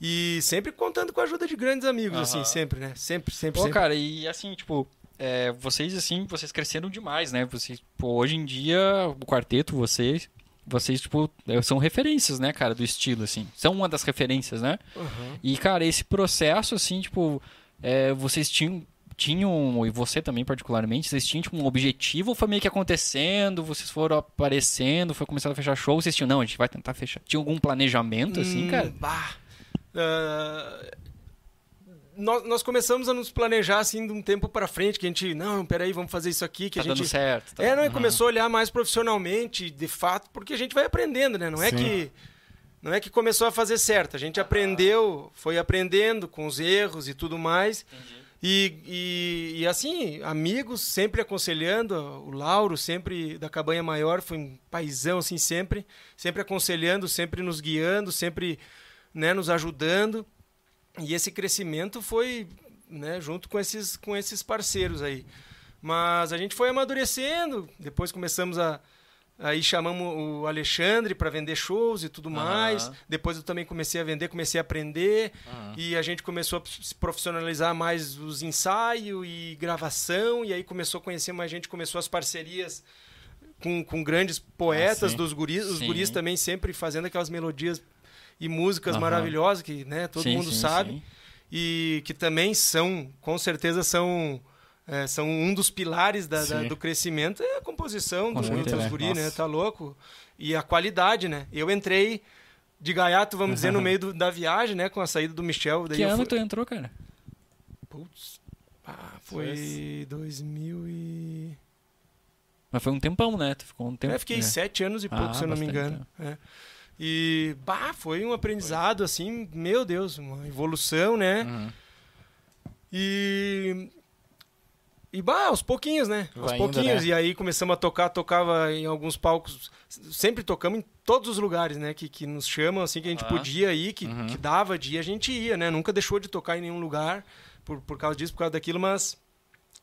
E sempre contando com a ajuda de grandes amigos, assim, sempre, né? Sempre, sempre, Pô, sempre. cara, e assim, tipo, é, vocês, assim, vocês cresceram demais, né? Vocês, pô, hoje em dia, o quarteto, vocês, vocês, tipo, é, são referências, né, cara, do estilo, assim. São uma das referências, né? Uhum. E, cara, esse processo, assim, tipo, é, vocês tinham, tinham, e você também particularmente, vocês tinham tipo, um objetivo ou foi meio que acontecendo, vocês foram aparecendo, foi começando a fechar show, vocês tinham, não, a gente vai tentar fechar. Tinha algum planejamento, assim, Hum, cara? bah. Ah, nós, nós começamos a nos planejar, assim, de um tempo pra frente, que a gente, não, peraí, vamos fazer isso aqui, que Tá a gente... dando certo. tá? É, não, e Uhum. começou a olhar mais profissionalmente, de fato, porque a gente vai aprendendo, né? Não é Sim. que não é que começou a fazer certo, a gente aprendeu, foi aprendendo com os erros e tudo mais. E, e, e, assim, amigos sempre aconselhando, o Lauro sempre da Cabanha Maior foi um paizão assim sempre, sempre aconselhando, sempre nos guiando, sempre, né, nos ajudando. E esse crescimento foi, né, junto com esses com esses parceiros aí. Mas a gente foi amadurecendo, depois começamos a Aí chamamos o Alexandre para vender shows e tudo mais. Aham. Depois eu também comecei a vender, comecei a aprender. Aham. E a gente começou a se profissionalizar mais os ensaios e gravação. E aí começou a conhecer mais gente, começou as parcerias com, com grandes poetas sim. dos guris. Os Sim. guris também sempre fazendo aquelas melodias e músicas Aham. maravilhosas que né, todo Sim, mundo sim, sabe. sim. E que também são, com certeza, são. é, são um dos pilares da- da- do crescimento é a composição Com do, certeza. dos guri, né? Tá louco? E a qualidade, né? Eu entrei de gaiato, vamos dizer, no meio do- da viagem, né? Com a saída do Michel. Que ano fui- tu entrou, cara? Putz. Ah, foi 2000 e... Mas foi um tempão, né? Tu ficou um tempo. É, fiquei né? sete anos e pouco, Ah, se eu não me engano. É. E, bah, foi um aprendizado, assim, meu Deus, uma evolução, né? Uhum. E. E, bah, aos pouquinhos, né? Aos Vai indo, pouquinhos. né? E aí começamos a tocar, tocava em alguns palcos. Sempre tocamos em todos os lugares, né? Que, que nos chamam, assim, que a gente Aham. podia ir, que, Uhum. que dava de ir, a gente ia, né? Nunca deixou de tocar em nenhum lugar por, por causa disso, por causa daquilo, mas.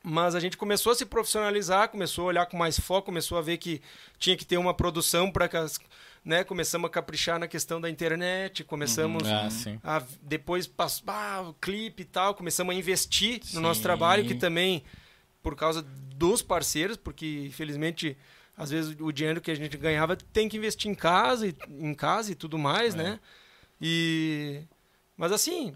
Mas a gente começou a se profissionalizar, começou a olhar com mais foco, começou a ver que tinha que ter uma produção para que as. Né? Começamos a caprichar na questão da internet, começamos Ah, sim. a- depois passou ah, o clipe e tal, começamos a investir no Sim. nosso trabalho, que também por causa dos parceiros, porque infelizmente às vezes o dinheiro que a gente ganhava tem que investir em casa e em casa e tudo mais, É. né? E mas assim,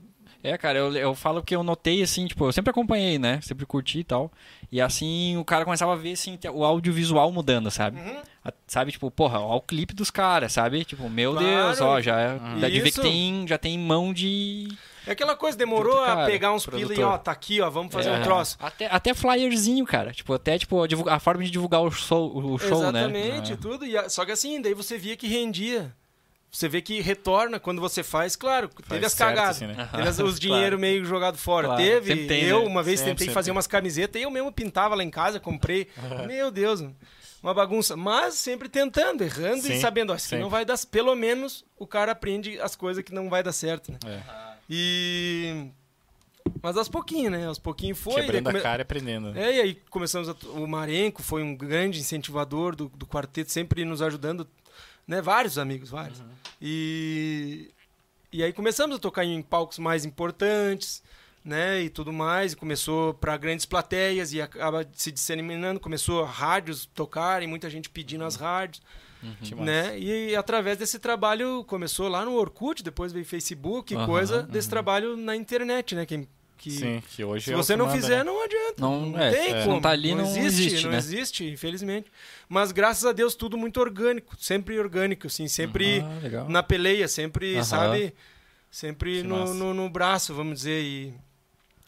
É, cara, eu, eu falo que eu notei, assim, tipo, eu sempre acompanhei, né? Sempre curti e tal. E assim, o cara começava a ver, assim, o audiovisual mudando, sabe? Uhum. A- sabe, tipo, porra, ó o clipe dos caras, sabe? Tipo, meu Claro. Deus, ó, já, já de ver que tem, já tem mão de... é aquela coisa, demorou Outro a cara, pegar uns pila e ó, tá aqui, ó, vamos fazer É. um troço. Até, até flyerzinho, cara. Tipo, até, tipo, a, divulga- a forma de divulgar o show, o show né? Exatamente, tudo. E a- só que assim, daí você via que rendia. Você vê que retorna quando você faz, claro, teve Faz as certo, cagadas. assim, né? Teve as- os dinheiro meio jogado fora. Claro, Teve. tem, eu, né? uma vez, Sempre, tentei sempre fazer tem. umas camisetas e eu mesmo pintava lá em casa, comprei. Meu Deus, uma bagunça. Mas sempre tentando, errando e Sim, sabendo, ó, assim sempre. não vai dar. Pelo menos o cara aprende as coisas que não vai dar certo, né? É. E. Mas aos pouquinhos, né? Aos pouquinhos foi. Quebrando come- a cara e aprendendo. né? é, e aí começamos a, o Marenco foi um grande incentivador do, do quarteto, sempre nos ajudando, né? Vários amigos, vários. E, e aí começamos a tocar em palcos mais importantes, né? E tudo mais. E começou para grandes plateias e acaba se disseminando. Começou a rádios tocarem, muita gente pedindo as rádios, massa. né? E através desse trabalho começou lá no Orkut, depois veio Facebook, Aham, coisa desse trabalho na internet, né? Que, que Sim, que hoje se é o você não fizer, né? não adianta. Não- Não, é, tem é. como. Não tá ali, não existe, Não né? existe, infelizmente. Mas graças a Deus, tudo muito orgânico. Sempre orgânico, assim. Sempre Ah, na peleia, sempre, sabe? Sempre no, no, no braço, vamos dizer. E,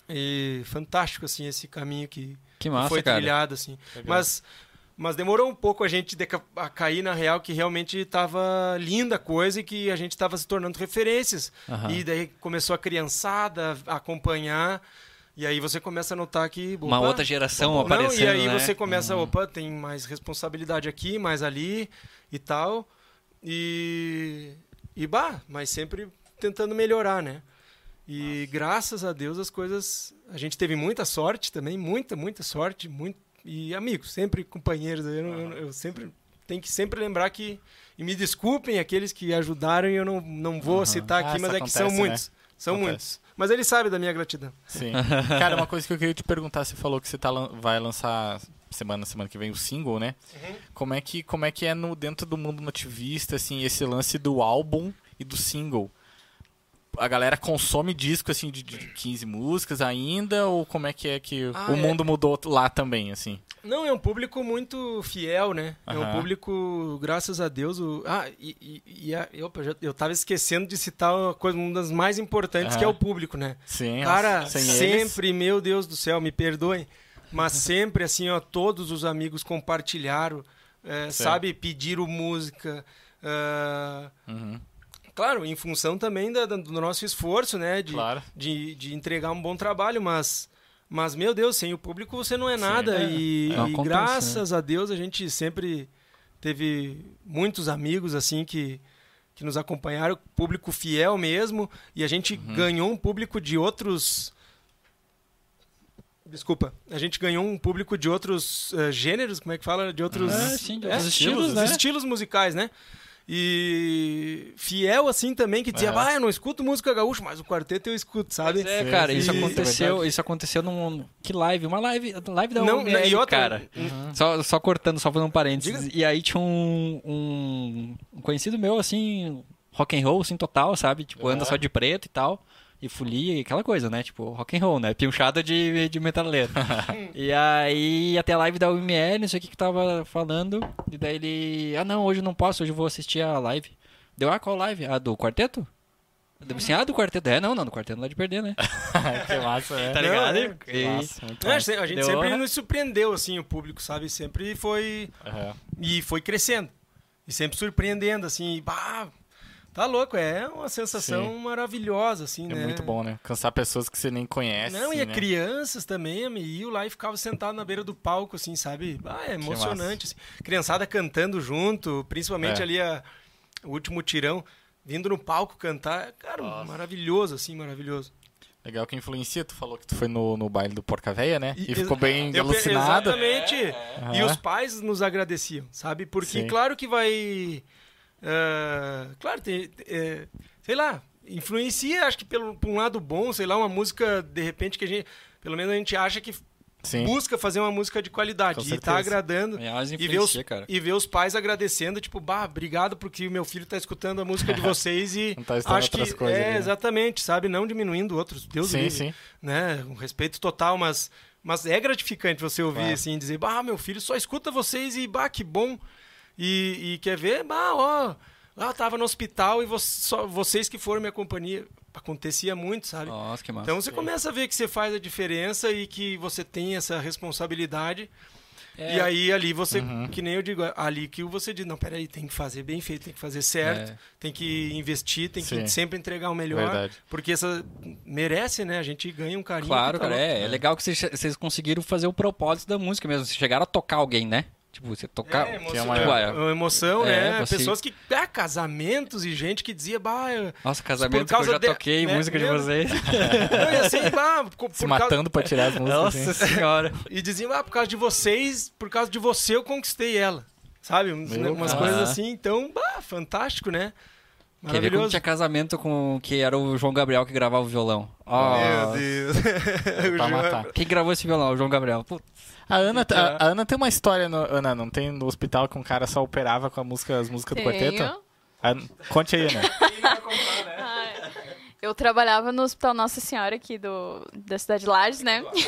e fantástico, assim, esse caminho que, Que que massa, foi cara. trilhado, assim. Legal. Mas, mas demorou um pouco a gente a cair na real que realmente estava linda a coisa e que a gente estava se tornando referências. Aham. E daí começou a criançada a acompanhar. E aí você começa a notar que. Uma opa, outra geração não, aparecendo, E aí né? você começa, Uhum. opa, tem mais responsabilidade aqui, mais ali e tal. E. E bah, mas sempre tentando melhorar, né? E graças a Deus as coisas. A gente teve muita sorte também, muita, muita sorte. Muito, e amigos, sempre companheiros. Eu, eu- eu sempre tenho que sempre lembrar que. E me desculpem aqueles que ajudaram e eu não, não vou Aham. citar Ah, aqui, isso mas é que são acontece, né? muitos. São Acontece. muitos. Mas ele sabe da minha gratidão. Sim. Cara, uma coisa que eu queria te perguntar, você falou que você tá, vai lançar semana, semana que vem o single, né? Como é que como é que é no dentro do mundo nativista assim, esse lance do álbum e do single? A galera consome disco assim de, de 15 músicas ainda ou como é que é que Ah, o é. mundo mudou lá também, assim? Não, é um público muito fiel, né? É um público, graças a Deus. O... Ah, e, e, e a- eu, já- eu tava esquecendo de citar uma, coisa, uma das mais importantes, que é o público, né? Sim, Cara, nossa, sem eles- sempre, meu Deus do céu, me perdoem, mas sempre assim, ó, todos os amigos compartilharam, é, sabe, pediram música. ah, Uhum, claro, em função também da- do nosso esforço, né? De, claro. de, de entregar um bom trabalho, mas, mas meu Deus, sem o público você não é nada. é. E, Não e graças a Deus a gente sempre teve muitos amigos assim que, que nos acompanharam, público fiel mesmo, e a gente Uhum. ganhou um público de outros. Desculpa, a gente ganhou um público de outros eh, gêneros, como é que fala? De outros. Ah, sim, de É, outros estilos, estilos, né? estilos musicais, né? E fiel assim também, que dizia, Aham. ah, eu não escuto música gaúcha, mas o quarteto eu escuto, sabe? Pois é, Sim, cara, sim, isso é aconteceu, isso aconteceu num que live, uma live, live da Não, UML, e outra- cara. Só, só cortando, só fazendo um parênteses. E aí tinha um, um, um conhecido meu assim, rock and roll assim total, sabe? Tipo, anda só de preto e tal. E folia e aquela coisa, né? Tipo, rock and roll, né? Pinchada de, de metaleiro. e aí, até a live da UML, não sei o que que tava falando. E daí ele... Ah, não, hoje eu não posso, hoje eu vou assistir a live. Deu, ah, qual live? A do quarteto? Deu assim, ah, do quarteto. É, não, não, do quarteto não é de perder, né? que massa, é. Tá Não, ligado? é. Que E- massa, muito É, a gente- Deu sempre honra. nos surpreendeu, assim, o público, sabe? Sempre foi. Aham. E foi crescendo. E sempre surpreendendo, assim. Bah, Tá louco, é uma sensação Sim. maravilhosa, assim, É né? muito bom, né? Cansar pessoas que você nem conhece. Não, assim, e é né? crianças também, me iam lá e ficavam sentados na beira do palco, assim, sabe? Ah, é emocionante. Assim. Criançada cantando junto, principalmente É. ali a, o último tirão, vindo no palco cantar. Cara, maravilhoso, assim, maravilhoso. Legal que influencia, tu falou que tu foi no, no baile do Porca Véia, né? E, E- ficou bem Eu alucinado. Exatamente. E Aham. os pais nos agradeciam, sabe? Porque Sim. claro que vai. Ah, claro, tem, é, sei lá, influencia, acho que pelo, por um lado bom, sei lá, uma música, de repente, que a gente. Pelo menos a gente acha que Sim. busca fazer uma música de qualidade Com e tá agradando. É, E ver, os, cara. e ver os pais agradecendo, tipo, bah, obrigado porque o meu filho tá escutando a música de vocês e Não tá escutando acho que coisas é ali, né? exatamente, sabe, não diminuindo outros, Deus Sim, livre, sim. né, um respeito total, mas mas é gratificante você ouvir Claro. assim, dizer, bah, meu filho só escuta vocês e bah, que bom. E, e quer ver, bah, ó, lá eu tava no hospital e vo- só vocês que foram minha companhia. Acontecia muito, sabe? Nossa, que massa. Então você começa a ver que você faz a diferença e que você tem essa responsabilidade. É. E aí ali você, Uhum. que nem eu digo, ali que você diz, não, peraí, tem que fazer bem feito, tem que fazer certo, É. tem que investir, tem Sim. que sempre entregar o melhor. Verdade. Porque essa merece, né? A gente ganha um carinho. Claro, tá cara, é, é legal que vocês, vocês conseguiram fazer o propósito da música mesmo. Vocês chegaram a tocar alguém, né? Tipo, você tocar. É, que é emoção, uma- Tipo, é, é, uma emoção, É, né? você- Pessoas que. Ah, casamentos e gente que dizia, bah. Nossa, casamento que eu causa já de- toquei né, música de mesmo? vocês. Não, e assim, bah, co- Se por causa- matando pra tirar as músicas. Nossa assim. senhora. E diziam, ah, por causa de vocês, por causa de você eu conquistei ela. Sabe? Meu umas Deus. coisas assim. Então, bah, fantástico, né? Quer ver como tinha casamento com que era o João Gabriel que gravava o violão? Ó, Meu Deus. Pra João- matar. Quem gravou esse violão? O João Gabriel. Putz, A Ana, a, a Ana tem uma história, no, Ana, não tem no hospital que um cara só operava com a música, as músicas do quarteto? Tenho. A- conte aí, Ana. Ai, Eu trabalhava no Hospital Nossa Senhora aqui do, da cidade de Lages, né? Não, vou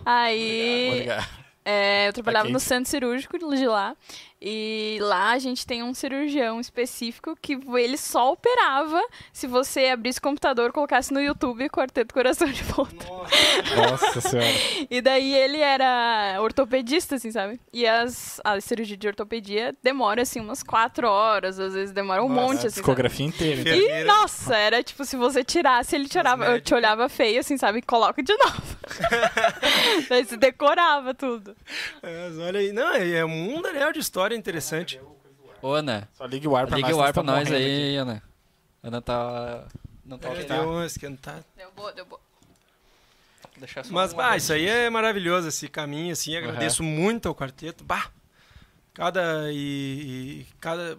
Aí ligar. é, eu trabalhava Ok. no centro cirúrgico de lá. E lá a gente tem um cirurgião específico que ele só operava se você abrisse o computador, colocasse no YouTube Quarteto Coração de Volta. Nossa senhora. E daí ele era ortopedista, assim, sabe? E as, a cirurgia de ortopedia demora, assim, umas quatro horas, às vezes demora um Nossa, monte, A assim, sabe? discografia inteira. então. E, Enfermeira. nossa, era tipo, se você tirasse, ele te olhava, eu te olhava feio, assim, sabe? Coloca de novo. Daí você decorava tudo. Mas olha aí. Não, é é um mundo anel de história interessante. Ô, Ana, Só ligue o ar pra liga nós. o ar pra nós aí, Ana. Ana tá. Não tá É, deu uma esquentada. Deu boa, deu boa. Deixa só Mas, bah, isso aí é maravilhoso, esse caminho, assim. Agradeço muito ao quarteto. Bah, cada. E, e cada.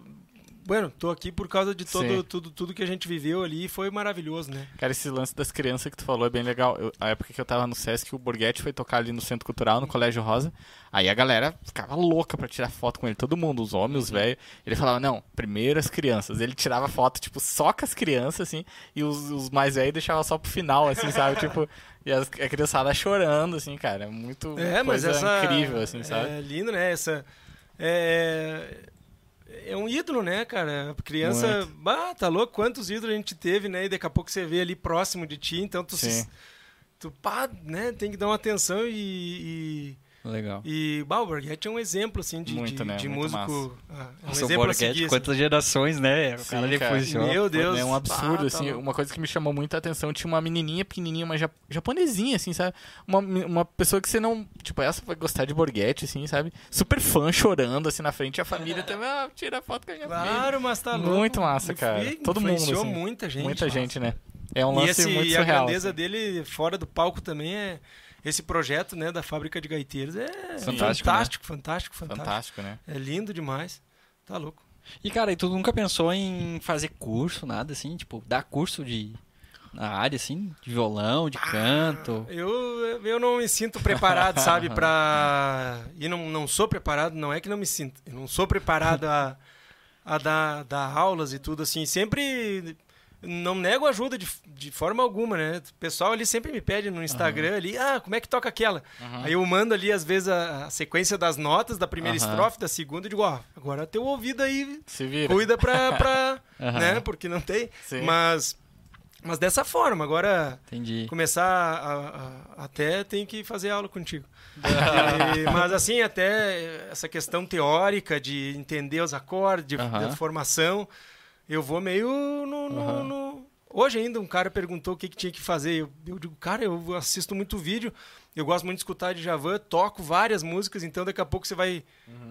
Bueno, tô aqui por causa de todo, Sim. tudo, tudo que a gente viveu ali e foi maravilhoso, né? Cara, esse lance das crianças que tu falou é bem legal. Eu, a época que eu tava no Sesc, o Borghetti foi tocar ali no Centro Cultural, no Colégio Rosa. Aí a galera ficava louca pra tirar foto com ele. Todo mundo, os homens, os velhos. Ele falava, não, primeiro as crianças. Ele tirava foto, tipo, só com as crianças, assim. E os, os mais velhos deixava só pro final, assim, sabe? Tipo, e as, a criançada chorando, assim, cara. É muito É, mas coisa essa. incrível, assim, sabe? É lindo, né? Essa. É, é um ídolo, né, cara? A criança. Bah, tá louco? Quantos ídolos a gente teve, né? E daqui a pouco você vê ali próximo de ti, então tu se. Tu, pá, né? Tem que dar uma atenção e. Legal. E, e bah, o Borghetti é um exemplo, assim, de, Muito, de, né? de Muito músico. ah, é um Nossa, o exemplo a Borghetti, seguir. assim. quantas gerações, né? O Sim, cara funciona. Meu Deus. É um absurdo, Ah, tá assim. louco. uma coisa que me chamou muita atenção, tinha uma menininha pequenininha, uma ja- japonesinha, assim, sabe? Uma, uma pessoa que você não... Tipo, essa vai gostar de Borghetti, assim, sabe? Super fã, chorando, assim, na frente. E a família também, ah, tira foto com a filha. Claro, mas tá louco. Muito massa, cara. Todo mundo, influenciou assim. muita gente. Muita gente, né? É um E, lance esse, muito e a surreal. grandeza assim. dele fora do palco também é esse projeto, né, da fábrica de gaiteiros é Fantástico, fantástico, né? fantástico, fantástico, fantástico. Né? É lindo demais. Tá louco. E, cara, e tu nunca pensou em fazer curso, nada assim? Tipo, dar curso de... Na área, assim? De violão, de canto? Eu, eu não me sinto preparado, sabe, pra... E não, não sou preparado, não é que não me sinto. Eu não sou preparado a, a dar, dar aulas e tudo, assim. Sempre... Não nego ajuda de, de forma alguma, né? O pessoal ali sempre me pede no Instagram ali, ah, como é que toca aquela? Aí eu mando ali, às vezes, a, a sequência das notas da primeira Aham. estrofe, da segunda, e digo, ó, agora teu ouvido aí Se vira. cuida pra... pra né? Porque não tem. Sim. Mas, mas dessa forma, agora Entendi. começar a, a- até tem que fazer aula contigo. E- mas assim, até essa questão teórica de entender os acordes, de, formação, eu vou meio no. no- Aham. no- Hoje ainda um cara perguntou o que, que tinha que fazer. Eu, eu digo, cara, eu assisto muito vídeo, eu gosto muito de escutar de Javan, toco várias músicas, então daqui a pouco você vai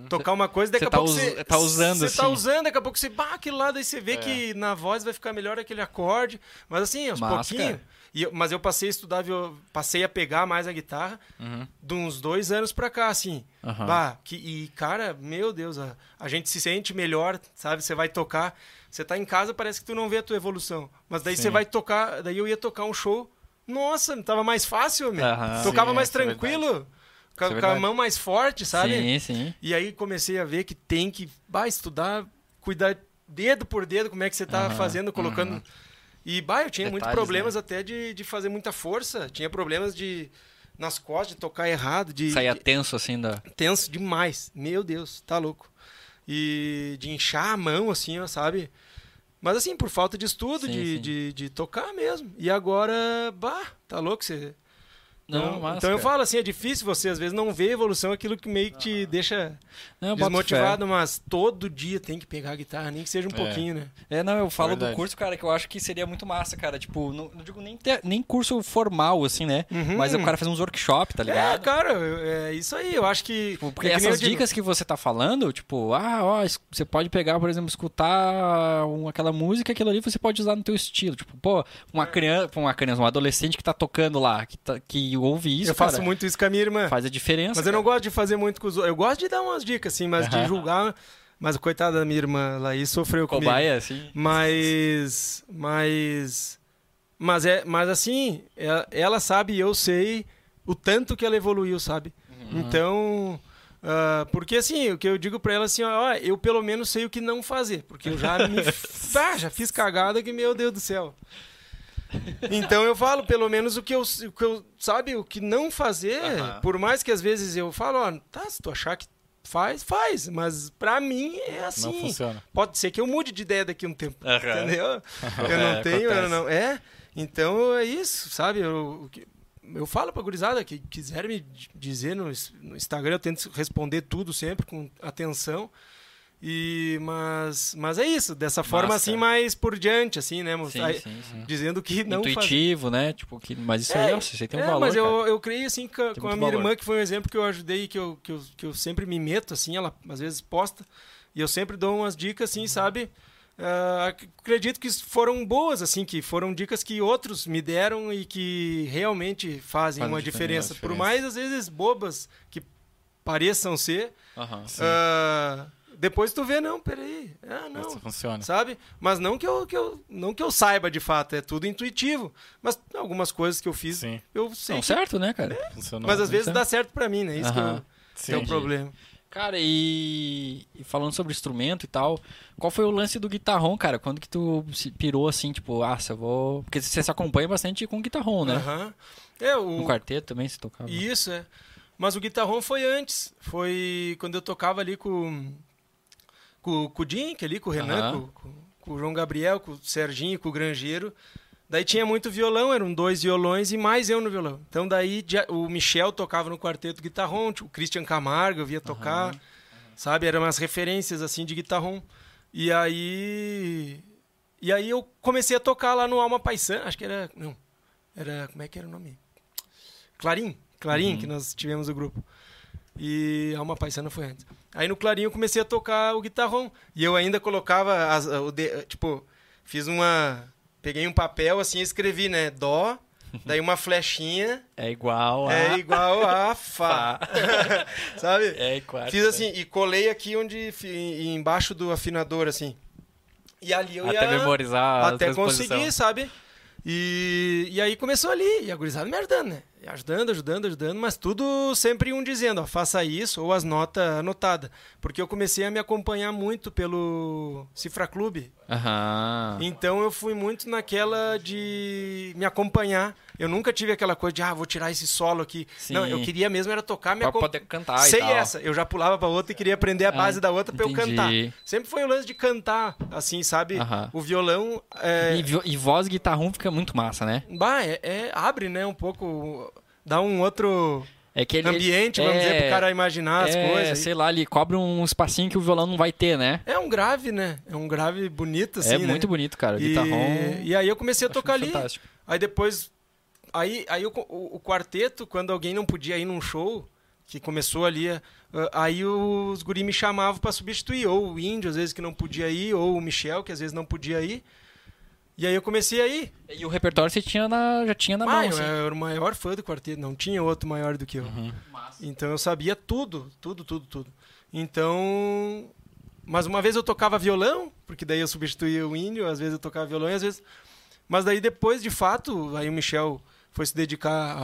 tocar uma coisa, daqui Cê a tá pouco us- você. tá usando, Você tá assim. usando, daqui a pouco você. Bah, aquele lado aí você vê É. que na voz vai ficar melhor aquele acorde. Mas assim, aos pouquinhos. eu- mas eu passei a estudar, viol- passei a pegar mais a guitarra Uhum. de uns dois anos pra cá, assim. Aham. Bah, que, e, cara, meu Deus, a, a gente se sente melhor, sabe? Você vai tocar, você tá em casa, parece que tu não vê a tua evolução. Mas daí Sim. você vai tocar, daí eu ia tocar um show, nossa, tava mais fácil, meu. Aham. Tocava Sim, mais é tranquilo, com, a- Isso é com a mão mais forte, sabe? Sim, sim. E aí comecei a ver que tem que bah, estudar, cuidar dedo por dedo, como é que você tá Aham, fazendo, colocando. uhum. E bah, eu tinha muitos problemas né? até de, de fazer muita força. Tinha problemas de nas costas, de tocar errado, de, Saía tenso assim da. tenso demais. Meu Deus, tá louco. E de inchar a mão, assim, ó, sabe? Mas assim, por falta de estudo, Sim, de, sim. De, de tocar mesmo. E agora, bah, tá louco você. Não, então, massa, então eu cara. falo assim, é difícil você às vezes não ver evolução, aquilo que meio que te deixa Não, desmotivado, mas todo dia tem que pegar a guitarra, nem que seja um É. pouquinho, né? É, não, eu falo Verdade. do curso, cara, que eu acho que seria muito massa, cara. Tipo, não, não digo nem, ter- nem curso formal, assim, né? Uhum. Mas é o cara fazer uns workshops, tá É, ligado? cara, eu- é isso aí. Eu acho que. Tipo, porque é essas digo. dicas que você tá falando, tipo, ah, ó, você pode pegar, por exemplo, escutar um- aquela música, aquilo ali você pode usar no teu estilo. Tipo, pô, uma criança, uma criança, um adolescente que tá tocando lá, que, tá- que ouve isso, eu faço cara, muito isso com a minha irmã. faz a diferença. Mas eu não gosto de fazer muito com os outros. Eu gosto de dar umas dicas, assim, mas de julgar. Mas coitada da minha irmã, Laís sofreu comigo. Cobaia, assim. Mas. Mas. Mas, é, mas assim, ela, ela sabe e eu sei o tanto que ela evoluiu, sabe? Uhum. Então. ah, porque assim, o que eu digo pra ela assim, ó, ó, eu pelo menos sei o que não fazer. Porque eu já me. ah, já fiz cagada que, meu Deus do céu. Então eu falo pelo menos o que eu, o que eu sabe, o que não fazer, por mais que às vezes eu falo, ó, tá, se tu achar que faz, faz, mas pra mim é assim. Não funciona. Pode ser que eu mude de ideia daqui a um tempo. Entendeu? Eu É, não tenho, eu acontece. não. É. Então é isso, sabe? Eu, o que- eu falo pra gurizada que quiser me dizer no, no Instagram, eu tento responder tudo sempre com atenção. E, mas, mas é isso, dessa forma Massa. assim, mais por diante, assim, né? Sim, Aí, sim, sim. Dizendo que não faz- Intuitivo, né? Tipo, que, mas isso aí, isso aí tem um é, valor, mas cara. eu, eu creio assim com, com a minha valor. irmã, que foi um exemplo que eu ajudei, que eu, que, eu, que eu sempre me meto, assim, ela às vezes posta, e eu sempre dou umas dicas, assim, sabe? Ah, ac- acredito que foram boas, assim, que foram dicas que outros me deram e que realmente fazem uma diferença, diferença. Por mais, às vezes, bobas que pareçam ser, Aham. ah, depois tu vê, não, peraí, ah, não, Isso funciona. sabe? Mas não que eu, que eu, não que eu saiba de fato, é tudo intuitivo. Mas algumas coisas que eu fiz, Sim, eu sei. Não, que- certo, né, cara? funcionou. mas às vezes Então- dá certo pra mim, né? Isso que, eu, Sim. que é o Entendi. problema. Cara, e... e falando sobre instrumento e tal, qual foi o lance do guitarrão, cara? Quando que tu se pirou assim, tipo, ah, se eu vou. Porque você se acompanha bastante com guitarrão, né? Aham. É, o... quarteto também se tocava. Isso, é. Mas o guitarrão foi antes. Foi quando eu tocava ali com, com, com o Dink, ali, com o Renan, Aham. com, com- o João Gabriel, com o Serginho, com o Grangeiro. Daí tinha muito violão, eram dois violões e mais eu no violão. Então daí o Michel tocava no quarteto guitarrão, o Christian Camargo eu via tocar, sabe? Eram umas referências assim de guitarrão. E aí e aí eu comecei a tocar lá no Alma Paisana, acho que era, não, era, como é que era o nome? Clarim, Clarim, que nós tivemos o grupo. E Alma Paisana foi antes. Aí no Clarim eu comecei a tocar o guitarrão. E eu ainda colocava, as, o de- tipo, fiz uma... Peguei um papel assim e escrevi, né? Dó, daí uma flechinha, É igual a. é igual a Fá. Sabe? É igual. Fiz assim, e colei aqui onde, embaixo do afinador, assim. E ali eu Até ia memorizar a até conseguir, sabe? E, e aí começou ali, e a gurizada me ajudando, né? Ajudando, ajudando, ajudando, mas tudo sempre um dizendo, ó, faça isso, ou as notas anotadas. Porque eu comecei a me acompanhar muito pelo Cifra Clube. Aham. Então eu fui muito naquela de me acompanhar. Eu nunca tive aquela coisa de, ah, vou tirar esse solo aqui. Sim. Não, eu queria mesmo era tocar, me Pra poder cantar Sei essa, eu já pulava pra outra e queria aprender a base Ah, da outra pra eu entendi. cantar. Sempre foi o lance de cantar, assim, sabe? Aham. O violão é, E, e voz guitarrão fica muito massa, né? Bah, é, é- abre, né, um pouco, dá um outro... É que ele, ambiente, vamos é, dizer, pro cara imaginar as é, coisas. sei lá, ele cobre um espacinho que o violão não vai ter, né? É um grave, né? É um grave bonito, assim, é né? muito bonito, cara. E, guitarrão. e aí eu comecei a tocar ali. fantástico. Aí depois. Aí, aí o, o, o quarteto, quando alguém não podia ir num show, que começou ali. eh, Aí os guri me chamavam pra substituir. Ou o índio, às vezes, que não podia ir, ou o Michel, que às vezes não podia ir. E aí eu comecei a ir. E o repertório você tinha na, já tinha na Ah, mão, eu assim. era o maior fã do quarteto, não tinha outro maior do que eu. Uhum. Então eu sabia tudo, tudo, tudo, tudo. Então. Mas uma vez eu tocava violão, porque daí eu substituía o índio, às vezes eu tocava violão e às vezes. Mas daí depois, de fato, aí o Michel foi se dedicar a,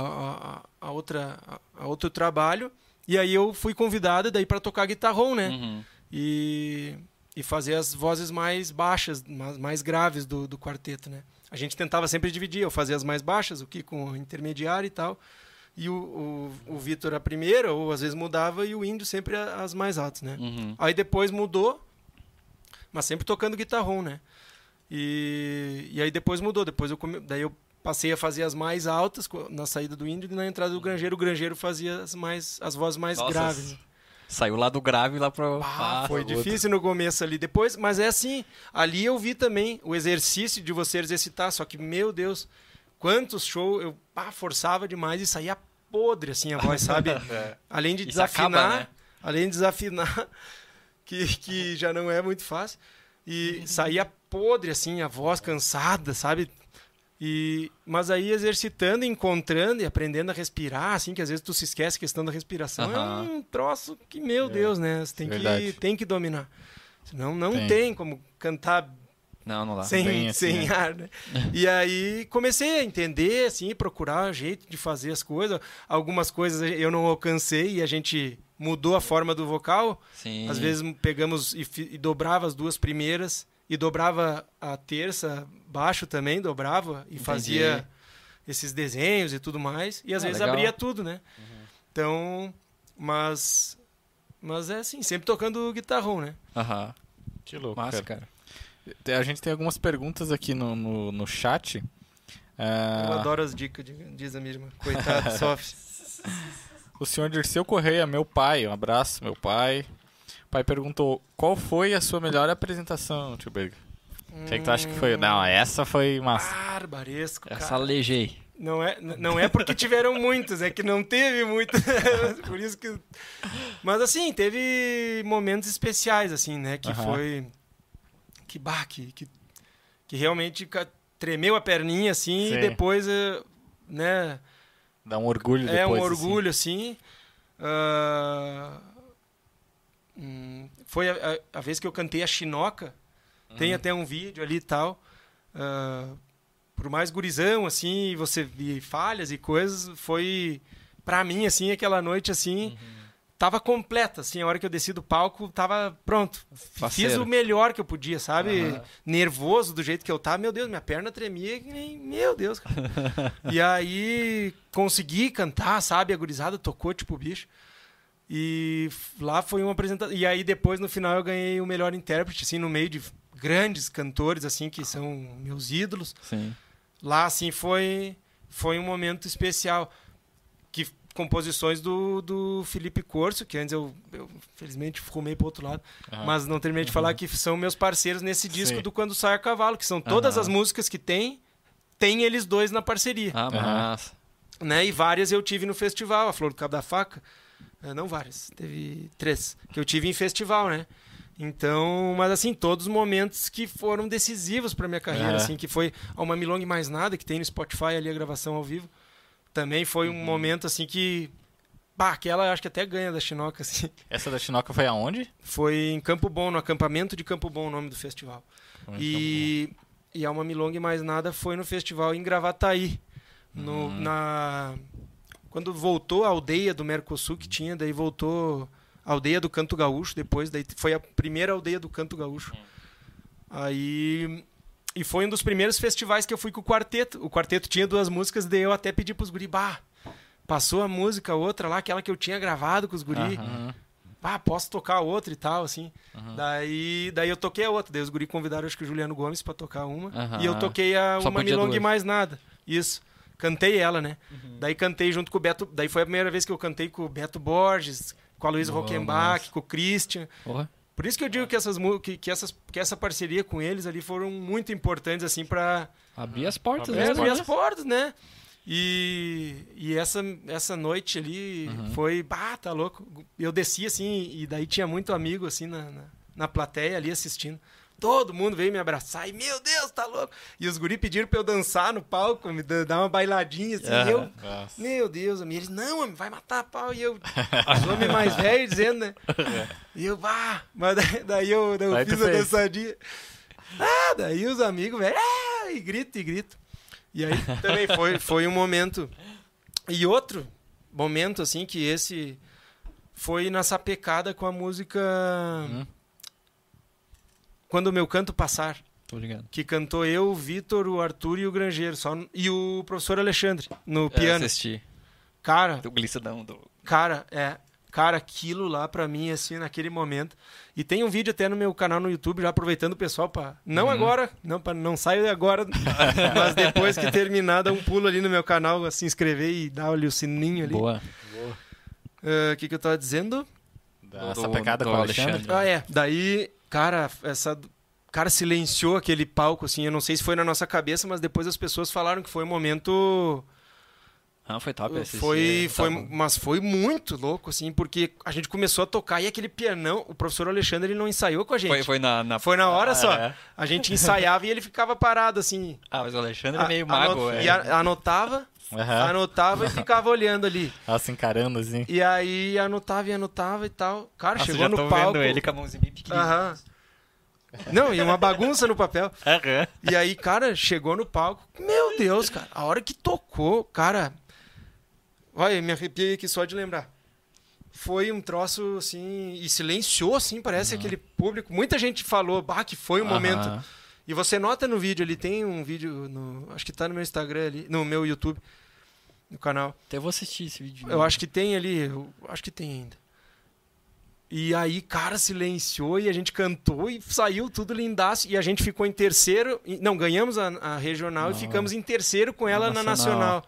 a, a outra, a, outro trabalho. E aí eu fui convidado daí para tocar guitarrão, né? Uhum. e, e fazer as vozes mais baixas, mais, mais graves do, do quarteto, né? A gente tentava sempre dividir, eu fazia as mais baixas, o Kiko com o intermediário e tal, e o, o, o Vitor a primeira, ou às vezes mudava, e o Índio sempre as mais altas, né? Uhum. Aí depois mudou, mas sempre tocando guitarrão, né? E, e aí depois mudou, depois eu come- daí eu passei a fazer as mais altas na saída do Índio e na entrada do Grangeiro, o Grangeiro fazia as mais as vozes mais Nossa, graves. Saiu lá do grave lá pro. Ah, foi outro. difícil no começo ali. Depois, mas é assim, ali eu vi também o exercício de você exercitar, só que, meu Deus, quantos shows eu pá, forçava demais e saía podre, assim, a voz, sabe? Além de Isso desafinar, acaba, né? além de desafinar, que, que já não é muito fácil, e saía podre, assim, a voz cansada, sabe? E, mas aí exercitando, encontrando e aprendendo a respirar, assim, que às vezes tu se esquece a questão da respiração, é um troço que, meu Deus, né? Você tem, que, tem que dominar. Senão não Tem. tem, como cantar Não, não dá. sem, assim, sem né? ar, né? E aí comecei a entender, assim, procurar jeito de fazer as coisas. Algumas coisas eu não alcancei e a gente mudou a forma do vocal. Sim. Às vezes pegamos e, e dobrava as duas primeiras e dobrava a terça baixo também, dobrava e Entendi. fazia esses desenhos e tudo mais. E às Ah, vezes legal. Uhum. abria tudo, né? Então, mas mas é assim, sempre tocando guitarrão, né? Aham. Que louco, Massa, cara. cara. A gente tem algumas perguntas aqui no, no, no chat. É, Eu adoro as dicas, de- diz a minha irmã. Coitado, sofre. O senhor Dirceu Correia, meu pai, um abraço, meu pai. O pai perguntou, qual foi a sua melhor apresentação, tio Berg? O que, é que tu acha que foi? Não, essa foi massa. Barbaresco, Essa cara. alejei. Não é, não é porque tiveram muitos, é que não teve muito. Por isso que. Mas assim, teve momentos especiais, assim, né? Que foi. Que bah, que, que, que realmente tremeu a perninha, assim, Sim. e depois, eh, né? Dá um orgulho É depois. um assim. orgulho, assim. Ah, hum, foi a, a- a vez que eu cantei a Chinoca. Tem Uhum. até um vídeo ali e tal. Ah, por mais gurizão, assim, você vê falhas e coisas, foi... Pra mim, assim, aquela noite, assim... Uhum. Tava completa, assim, a hora que eu desci do palco, tava pronto. Fiz Faceiro. o melhor que eu podia, sabe? Aham. Nervoso do jeito que eu tava. Meu Deus, minha perna tremia nem... Meu Deus, cara. E aí consegui cantar, sabe? A gurizada tocou tipo bicho. E lá foi uma apresentação. E aí depois no final eu ganhei o melhor intérprete, assim, no meio de grandes cantores, assim, que são meus ídolos. Sim. Lá, assim, foi, foi um momento especial. Que composições do, do Felipe Corso, que antes eu, eu felizmente fumei pro outro lado, Aham. mas não terminei de falar que são meus parceiros nesse disco Sim. do Quando Sai a Cavalo, que são todas Aham. as músicas que tem, tem eles dois na parceria Ah, massa. né? E várias eu tive no festival, a Flor do Cabo da Faca. Eh, Não várias, teve três que eu tive em festival, né? Então, mas assim, todos os momentos que foram decisivos para minha carreira, É. assim, que foi a Uma Milonga e Mais Nada, que tem no Spotify ali a gravação ao vivo. Também foi um momento assim que Bah, aquela eu acho que até ganha da Chinoca, assim. Essa da Chinoca foi aonde? Foi em Campo Bom, no acampamento de Campo Bom, o nome do festival. Foi E, e a Uma Milonga e Mais Nada foi no festival em Gravataí. No, Hum. na, quando voltou a aldeia do Mercosul que tinha, daí voltou aldeia do Canto Gaúcho, depois daí foi a primeira aldeia do Canto Gaúcho. Aí e foi um dos primeiros festivais que eu fui com o quarteto. O quarteto tinha duas músicas, daí eu até pedi pros guri, bah, passou a música outra lá, aquela que eu tinha gravado com os guri. Aham. Ah, posso tocar outra e tal, assim. Uhum. Daí, daí eu toquei a outra. Daí os guri convidaram, acho que o Juliano Gomes pra tocar uma. Aham. E eu toquei a Só Uma e. Mais Nada. Isso. cantei ela, né? Uhum. Daí cantei junto com o Beto. Daí foi a primeira vez que eu cantei com o Beto Borges, com a Luísa Rockenbach, com o Christian. Porra. Por isso que eu digo que, essas, que, que, essas, que essa parceria com eles ali foram muito importantes, assim, pra Abrir as portas, Abrir né? abrir as portas, né? E, e essa, essa noite ali Uhum. foi, bah, tá louco. Eu desci assim, e daí tinha muito amigo assim na, na, na plateia ali assistindo. Todo mundo veio me abraçar e, meu Deus, tá louco. E os guri pediram pra eu dançar no palco, me da- dar uma bailadinha assim. eu, Nossa. meu Deus, e eles, não, homem, vai matar a pau. E eu, os homens mais velhos dizendo, né? E eu, bah, mas daí, daí eu, daí eu fiz a dançadinha. Ah, daí os amigos, velho, ah, e grito, e grito. E aí também foi, foi um momento. E outro momento, assim, que esse foi na sapecada com a música Hum. Quando o Meu Canto Passar. Tô ligado. Que cantou eu, o Vitor, o Arthur e o Grangeiro. Só, e o professor Alexandre, no Eu piano. assisti. Cara, Do Glissadão. Do... Cara, é. Cara, aquilo lá pra mim, assim, naquele momento. E tem um vídeo até no meu canal no YouTube, já aproveitando o pessoal pra. Não agora, não, pra, não saio agora, mas depois que terminar, dá um pulo ali no meu canal, se inscrever e dar ali o sininho ali. Boa. Ah, O que, que eu tava dizendo? Da- Do- pecada do com o Alexandre. Alexandre. Ah, é. Daí, cara, essa. Cara, silenciou aquele palco, assim. Eu não sei se foi na nossa cabeça, mas depois as pessoas falaram que foi um momento. Ah, foi top assistir. Foi, Tá foi, bom. mas foi muito louco, assim, porque a gente começou a tocar e aquele pianão, o professor Alexandre, ele não ensaiou com a gente. Foi, foi na, na... Foi na hora Ah, só. é. A gente ensaiava e ele ficava parado, assim. Ah, mas o Alexandre é A- meio ano- mago, é. E a- anotava, Aham. anotava e ficava olhando ali. Ela se encarando assim. E aí anotava e anotava e tal. Cara, Nossa, chegou já no tô palco. vendo ele com a mãozinha bem pequenininha. Aham. Não, e uma bagunça no papel. Aham. E aí, cara, chegou no palco. Meu Deus, cara. A hora que tocou, cara. Olha, me arrepiei aqui só de lembrar. Foi um troço assim. E silenciou, assim, parece aquele público. Muita gente falou, bah, que foi um momento. E você nota no vídeo, ele tem um vídeo no. Acho que tá no meu Instagram ali. No meu YouTube. No canal. Até vou assistir esse vídeo. Eu acho que tem ali. Eu acho que tem ainda. E aí, cara, silenciou e a gente cantou e saiu tudo lindaço. E a gente ficou em terceiro. e- Não, ganhamos a, a regional e Não. ficamos em terceiro com ela na Nacional. nacional.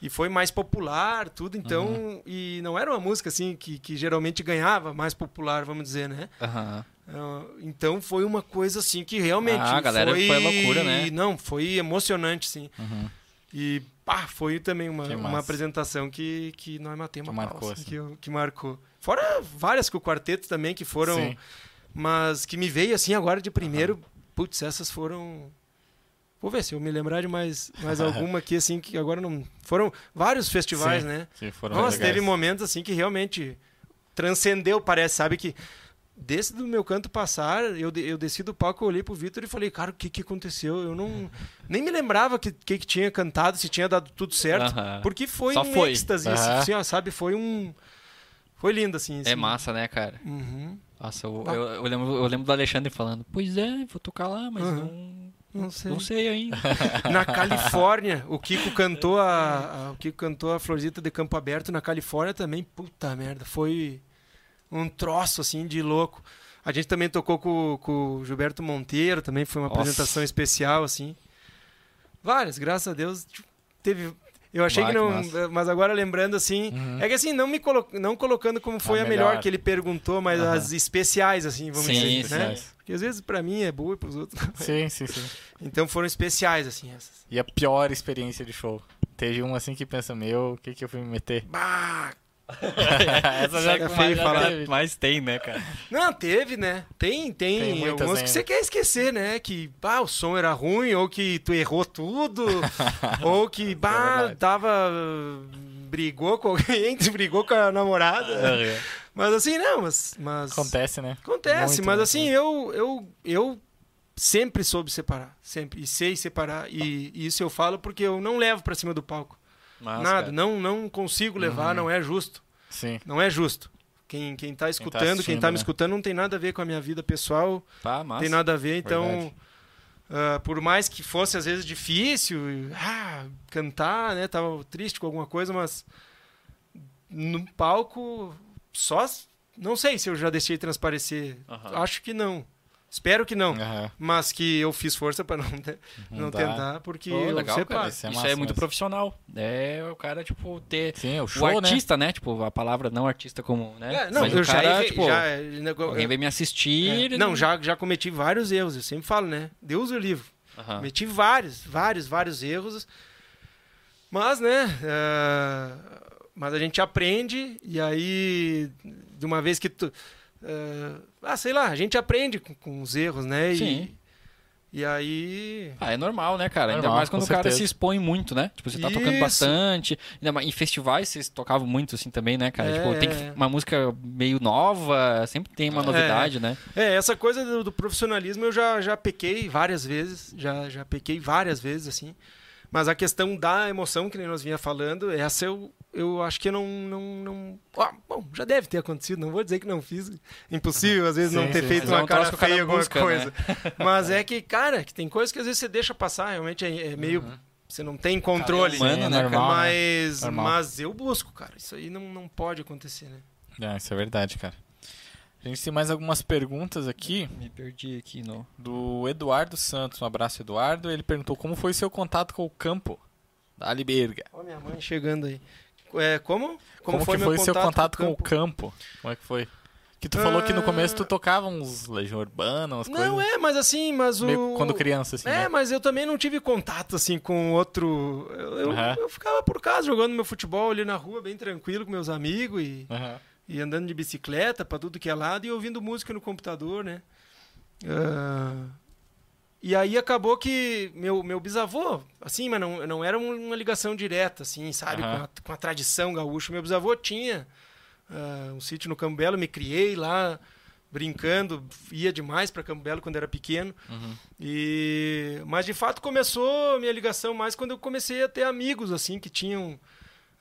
E foi mais popular, tudo. Então, e não era uma música assim que, que geralmente ganhava, mais popular, vamos dizer, né? Aham. Ah, Então foi uma coisa assim que realmente. Ah, a galera foi... foi loucura, né? Não, foi emocionante, sim. Uhum. E pá, foi também uma, uma apresentação que, que nós matemos Que marcou, assim, assim. que, que marcou. Fora várias com o quarteto também, que foram. Sim. Mas que me veio assim agora de primeiro. Putz, essas foram. Vou ver se eu me lembrar de mais, mais alguma aqui, assim, que agora não. Foram vários festivais, Sim. né? Sim, foram Nossa, legais. teve momentos assim que realmente transcendeu, parece, sabe? Que desse do meu canto passar, eu, eu desci do palco, eu olhei pro Vitor e falei, cara, o que que aconteceu? Eu não. Nem me lembrava que, que, que tinha cantado, se tinha dado tudo certo. Aham. Porque foi Só um foi. êxtase, Aham. assim, ó, sabe? Foi um. Foi lindo, assim. É assim. massa, né, cara? Uhum. Nossa, eu, eu, eu lembro, eu lembro do Alexandre falando, pois é, vou tocar lá, mas Aham. não, Não sei. não sei ainda. Na Califórnia, o Kiko cantou a, a- o Kiko cantou a Florzita de Campo Aberto na Califórnia também. Puta merda, foi um troço assim de louco. A gente também tocou com, com o Gilberto Monteiro, também foi uma Nossa. apresentação especial assim. Várias, graças a Deus, tipo, teve eu achei Bah, que que não, massa. mas agora lembrando assim, Uhum. é que assim, não me colo, não colocando como foi a, A melhor. melhor. que ele perguntou, mas Aham. as especiais assim, vamos Sim, dizer, sim. né? Porque às vezes pra mim é boa e pros outros. Sim, sim, sim. Então foram especiais assim essas. E a pior experiência de show? Teve um assim que pensa, meu, o que que eu fui me meter? Bah, Essa já É feio falar. teve. Mas tem, né, cara? Não, teve, né? Tem, tem, Tem alguns que você quer esquecer, né? Que bah, o som era ruim, ou que tu errou tudo, ou que bah, verdade. tava. brigou com alguém, brigou com a namorada. Mas assim, não, mas. mas Acontece, né? Acontece, Muito, mas né? assim, eu, eu, eu sempre soube separar. Sempre. E sei separar. E, e isso eu falo porque eu não levo pra cima do palco. Mas, Nada, cara, não, não consigo levar, Uhum. não é justo. Sim. Não é justo. Quem, quem tá escutando, quem tá, assistindo, me né? escutando, não tem nada a ver com a minha vida pessoal, Tá, massa. tem nada a ver. Então, ah, por mais que fosse às vezes difícil ah, cantar, né? Tava triste com alguma coisa, mas no palco, só. Não sei se eu já deixei transparecer. Aham. Acho que não. Espero que não. Aham. Mas que eu fiz força para não, te- não dá. tentar, porque Pô, eu legal, separo. cara. Isso é Isso massa é muito mesmo. profissional. É o cara, tipo, ter. Sim, o o show, né? artista, né? Tipo, a palavra não artista como, né? É, não, Mas eu o já, cara, tipo, já- né, alguém veio me assistir. é, não, já, já cometi vários erros, eu sempre falo, né? Deus o livro. Aham. Cometi vários, vários, vários erros. Mas, né? é, mas a gente aprende e aí, de uma vez que tu. É, ah, sei lá, a gente aprende com, com os erros, né? E, Sim. E aí. Ah, é normal, né, cara? Ainda Normal, mais quando o cara certeza. se expõe muito, né? Tipo, você tá tocando Isso. bastante. Ainda mais, em festivais vocês tocavam muito assim também, né, cara? É, tipo, tem que- é. uma música meio nova, sempre tem uma É. novidade, né? É, essa coisa do, do profissionalismo eu já, já pequei várias vezes, já, já pequei várias vezes, assim. Mas a questão da emoção, que nem nós vinha falando, essa eu, eu acho que não. não, não... Ah, bom, já deve ter acontecido, não vou dizer que não fiz. Impossível, às vezes, Sim, não ter sim, feito é uma um cara o cara feia, alguma busca, coisa. né? Mas é que, cara, que tem coisas que às vezes você deixa passar, realmente é, é meio. Você não tem controle. Cara, é humano, né, normal, né? mas, Normal. mas eu busco, cara. Isso aí não, não pode acontecer, né? É, isso é verdade, cara. A gente tem mais algumas perguntas aqui Me perdi aqui no. do Eduardo Santos. Um abraço, Eduardo. Ele perguntou como foi seu contato com o campo da Aliberga. Ó, minha mãe chegando aí. É, como? Como, que meu foi seu contato com o campo? campo? Como é que foi? Que tu falou que no Ah. começo tu tocava uns Legião Urbana, umas Não, coisas. é, mas assim, mas o. meio quando criança, assim. É, né? mas eu também não tive contato assim com outro. Eu, eu, Aham. eu ficava por casa jogando meu futebol ali na rua, bem tranquilo com meus amigos e, Aham. E andando de bicicleta pra tudo que é lado e ouvindo música no computador, né? Ah, e aí acabou que meu, meu bisavô, assim, mas não, não era um- uma ligação direta, assim, sabe? Aham. Com, a, com a tradição gaúcha. Meu bisavô tinha ah, um sítio no Campo Belo, me criei lá brincando, ia demais para Campo Belo quando era pequeno. Uhum. E mas de fato começou a minha ligação mais quando eu comecei a ter amigos assim que tinham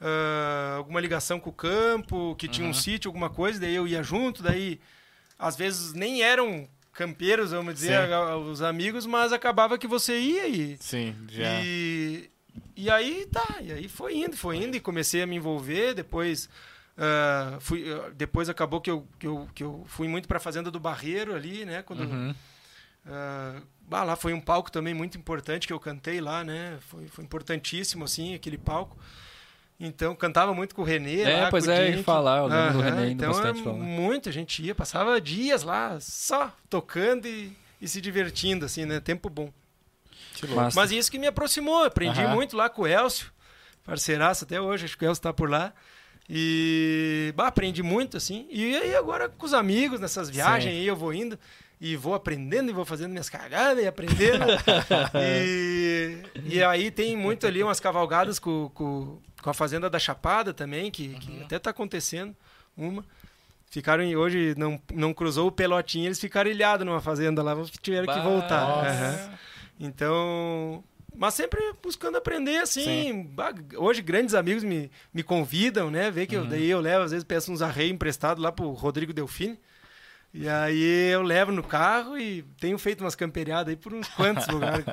ah, alguma ligação com o campo, que tinham um Uhum. sítio, alguma coisa, daí eu ia junto, daí às vezes nem eram campeiros, vamos dizer, Sim. os amigos, mas acabava que você ia e Sim, já. e, e aí tá, e aí foi indo, foi indo e comecei a me envolver, depois ah, fui, ah, depois acabou que eu, que eu, que eu fui muito para a fazenda do Barreiro ali, né, quando Uhum. ah, bah, lá foi um palco também muito importante que eu cantei lá, né? Foi, foi importantíssimo assim aquele palco. Então cantava muito com o Renê. É, lá, pois é, Dink. falar, eu lembro do Aham, Renê indo então bastante era lá. muito, a gente ia, passava dias lá só tocando e, e se divertindo, assim, né? Tempo bom. Que louco. Massa. Mas isso que me aproximou, aprendi Aham. muito lá com o Elcio, parceiraço até hoje, acho que o Elcio tá por lá. E bah, aprendi muito, assim. E aí agora com os amigos, nessas viagens Sim. aí, eu vou indo e vou aprendendo e vou fazendo minhas cagadas e aprendendo. e, e aí tem muito ali umas cavalgadas com, com, com a Fazenda da Chapada também, que, que até tá acontecendo uma. Ficaram em- hoje, não, não cruzou o pelotinho, eles ficaram ilhados numa fazenda lá, tiveram que Bah, voltar. nossa. Aham. Então, mas sempre buscando aprender, assim. Sim. Hoje, grandes amigos me, me convidam, né? Vê que eu, daí eu levo, às vezes peço uns arreios emprestados lá pro Rodrigo Delfine. E aí eu levo no carro e tenho feito umas camperiadas aí por uns quantos lugares.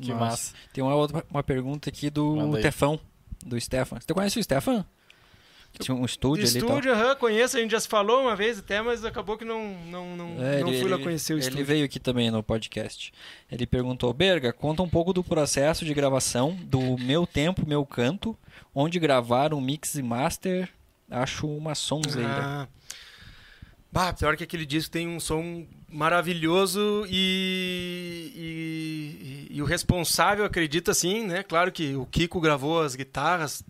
Que Nossa. massa. Tem uma, outra, uma pergunta aqui do. Tefão, do Stefan. Você conhece o Stefan? Que tinha um estúdio ali estúdio, aham, conheço, a gente já se falou uma vez até, mas acabou que não, não, não, É, não ele- fui lá ele- conhecer o Ele estúdio. veio aqui também no podcast. Ele perguntou: Berga, conta um pouco do processo de gravação do Meu Tempo, Meu Canto, onde gravaram mix e master. Acho uma sonzeira. Ah. Bah, pior que aquele disco tem um som maravilhoso e, e, e- e o responsável acredita assim, né? Claro que o Kiko gravou as guitarras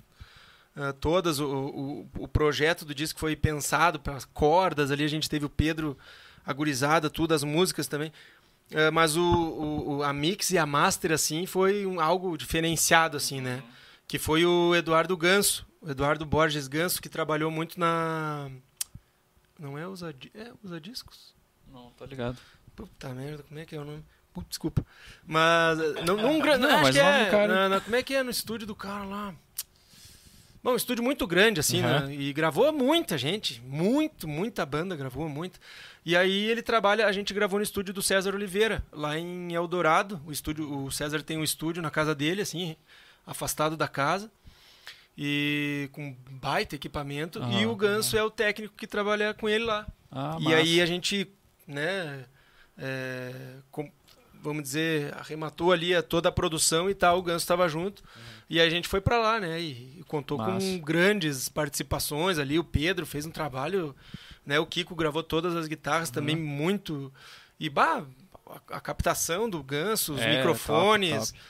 ah, todas, o, o, o projeto do disco foi pensado para as cordas ali, a gente teve o Pedro agorizada, tudo, as músicas também. Ah, mas o- o- a mix e a master assim foi um- algo diferenciado assim, né? Que foi o Eduardo Ganso, o Eduardo Borges Ganso que trabalhou muito na não é usa, é usa discos? Não, tô ligado. Puta merda, como é que é o nome? Putz, desculpa. Mas eh, não, não, Não, acho mas que é, cara- na- na- como é que é no estúdio do cara lá? Bom, um estúdio muito grande, assim, Uhum. né? E gravou muita gente. Muito, muita banda gravou muito. E aí ele trabalha, a gente gravou no estúdio do César Oliveira, lá em Eldorado. O estúdio, o César tem um estúdio na casa dele, assim, afastado da casa. E com baita equipamento. E Aham, o Ganso é o técnico que trabalha com ele lá. Ah, E massa. aí a gente, né, é, com- vamos dizer, arrematou ali a- toda a produção e tal, o Ganso estava junto. E a gente foi para lá, né? E, e contou Massa. com grandes participações ali. O Pedro fez um trabalho, né? O Kiko gravou todas as guitarras também muito. E bah, a, a captação do Ganso, os É, microfones. top,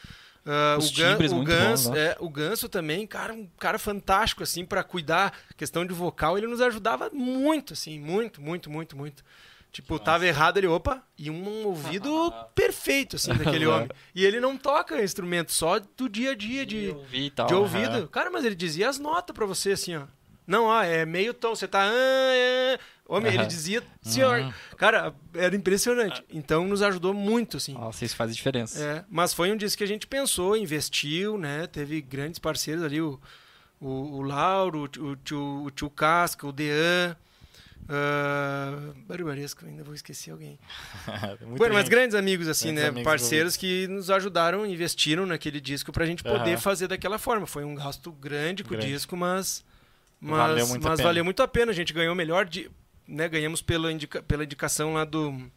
ah, Os o, Gan- timbres o muito Ganso, bons, é, o Ganso também, cara, um cara fantástico assim para cuidar questão de vocal, ele nos ajudava muito assim, muito, muito, muito, muito. Tipo, tava errado ele, opa, e um ouvido perfeito assim daquele homem. E ele não toca instrumento só do dia a dia de, ouvir e tal. de ouvido. Cara, mas ele dizia as notas pra você assim, ó. Não, ó, é meio tom, você tá. Homem, ele Aham. dizia, senhor. Cara, era impressionante. Então nos ajudou muito, assim. Nossa, isso faz diferença. É, mas foi um disco que a gente pensou, investiu, né? Teve grandes parceiros ali, o, o, o Lauro, o, tio- o, tio, o tio Casca, o Dean. Uh, Barbaresco, ainda vou esquecer alguém. Bueno, mas grandes amigos, assim, Grandes né? amigos Parceiros que nos ajudaram, investiram naquele disco pra gente poder Aham. fazer daquela forma. Foi um gasto grande com Grande. o disco, mas. Mas, Valeu muito a mas pena. valeu muito a pena. A gente ganhou melhor. De, né? Ganhamos pela, indica, pela indicação lá do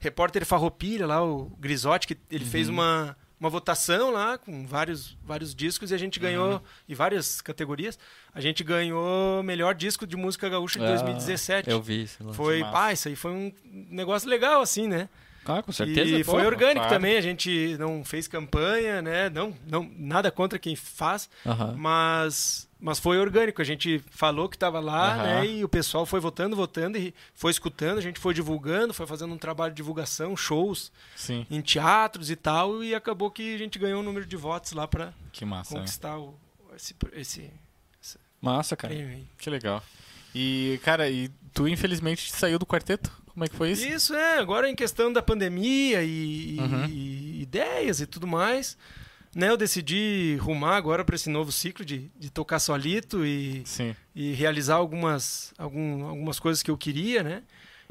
repórter Farroupilha, lá, o Grisotti, que ele Uhum. fez uma, uma votação lá com vários, vários discos e a gente ganhou, Uhum. e várias categorias, a gente ganhou melhor disco de música gaúcha de Ah, 2017. Eu vi isso. Foi, pá, isso aí foi um negócio legal, assim, né? Ah, com certeza. E pô. foi orgânico claro. também, a gente não fez campanha, né? Não, não, nada contra quem faz, mas, mas foi orgânico. A gente falou que estava lá, né? E o pessoal foi votando, votando e foi escutando, a gente foi divulgando, foi fazendo um trabalho de divulgação, shows Sim, em teatros e tal, e acabou que a gente ganhou um número de votos lá para né? conquistar o, esse, esse Massa, cara. prêmio. Que legal. E, cara, e tu infelizmente saiu do quarteto? Como é que foi isso? Isso é, agora em questão da pandemia e, Uhum. e ideias e tudo mais, né? Eu decidi rumar agora para esse novo ciclo de, de tocar solito e, Sim. e realizar algumas, algum, algumas coisas que eu queria, né?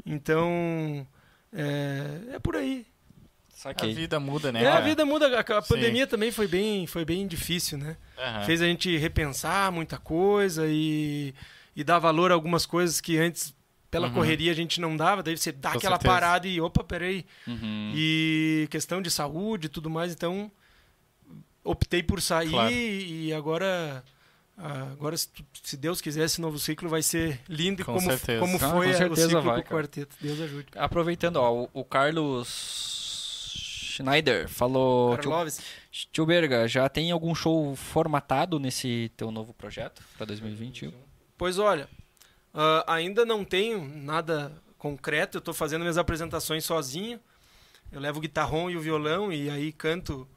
Então, é, é por aí. A Saquei. vida muda, né? É, a vida muda, a, a Sim. pandemia também foi bem, foi bem difícil, né? Aham. Fez a gente repensar muita coisa e, e dar valor a algumas coisas que antes, pela Uhum. correria, a gente não dava. Daí você dá Com aquela certeza. parada e, opa, peraí, Uhum. e questão de saúde e tudo mais, então optei por sair Claro. e agora agora se, Deus quiser esse novo ciclo vai ser lindo Com como certeza. como Ah, foi com a- o ciclo vai, com o cara. quarteto. Deus ajude. Aproveitando, ó, o, o Carlos Schneider falou. Karloves, tio Berga, já tem algum show formatado nesse teu novo projeto pra 2021? Pois olha, ah, ainda não tenho nada concreto, eu estou fazendo minhas apresentações sozinho. Eu levo o guitarrão e o violão e aí canto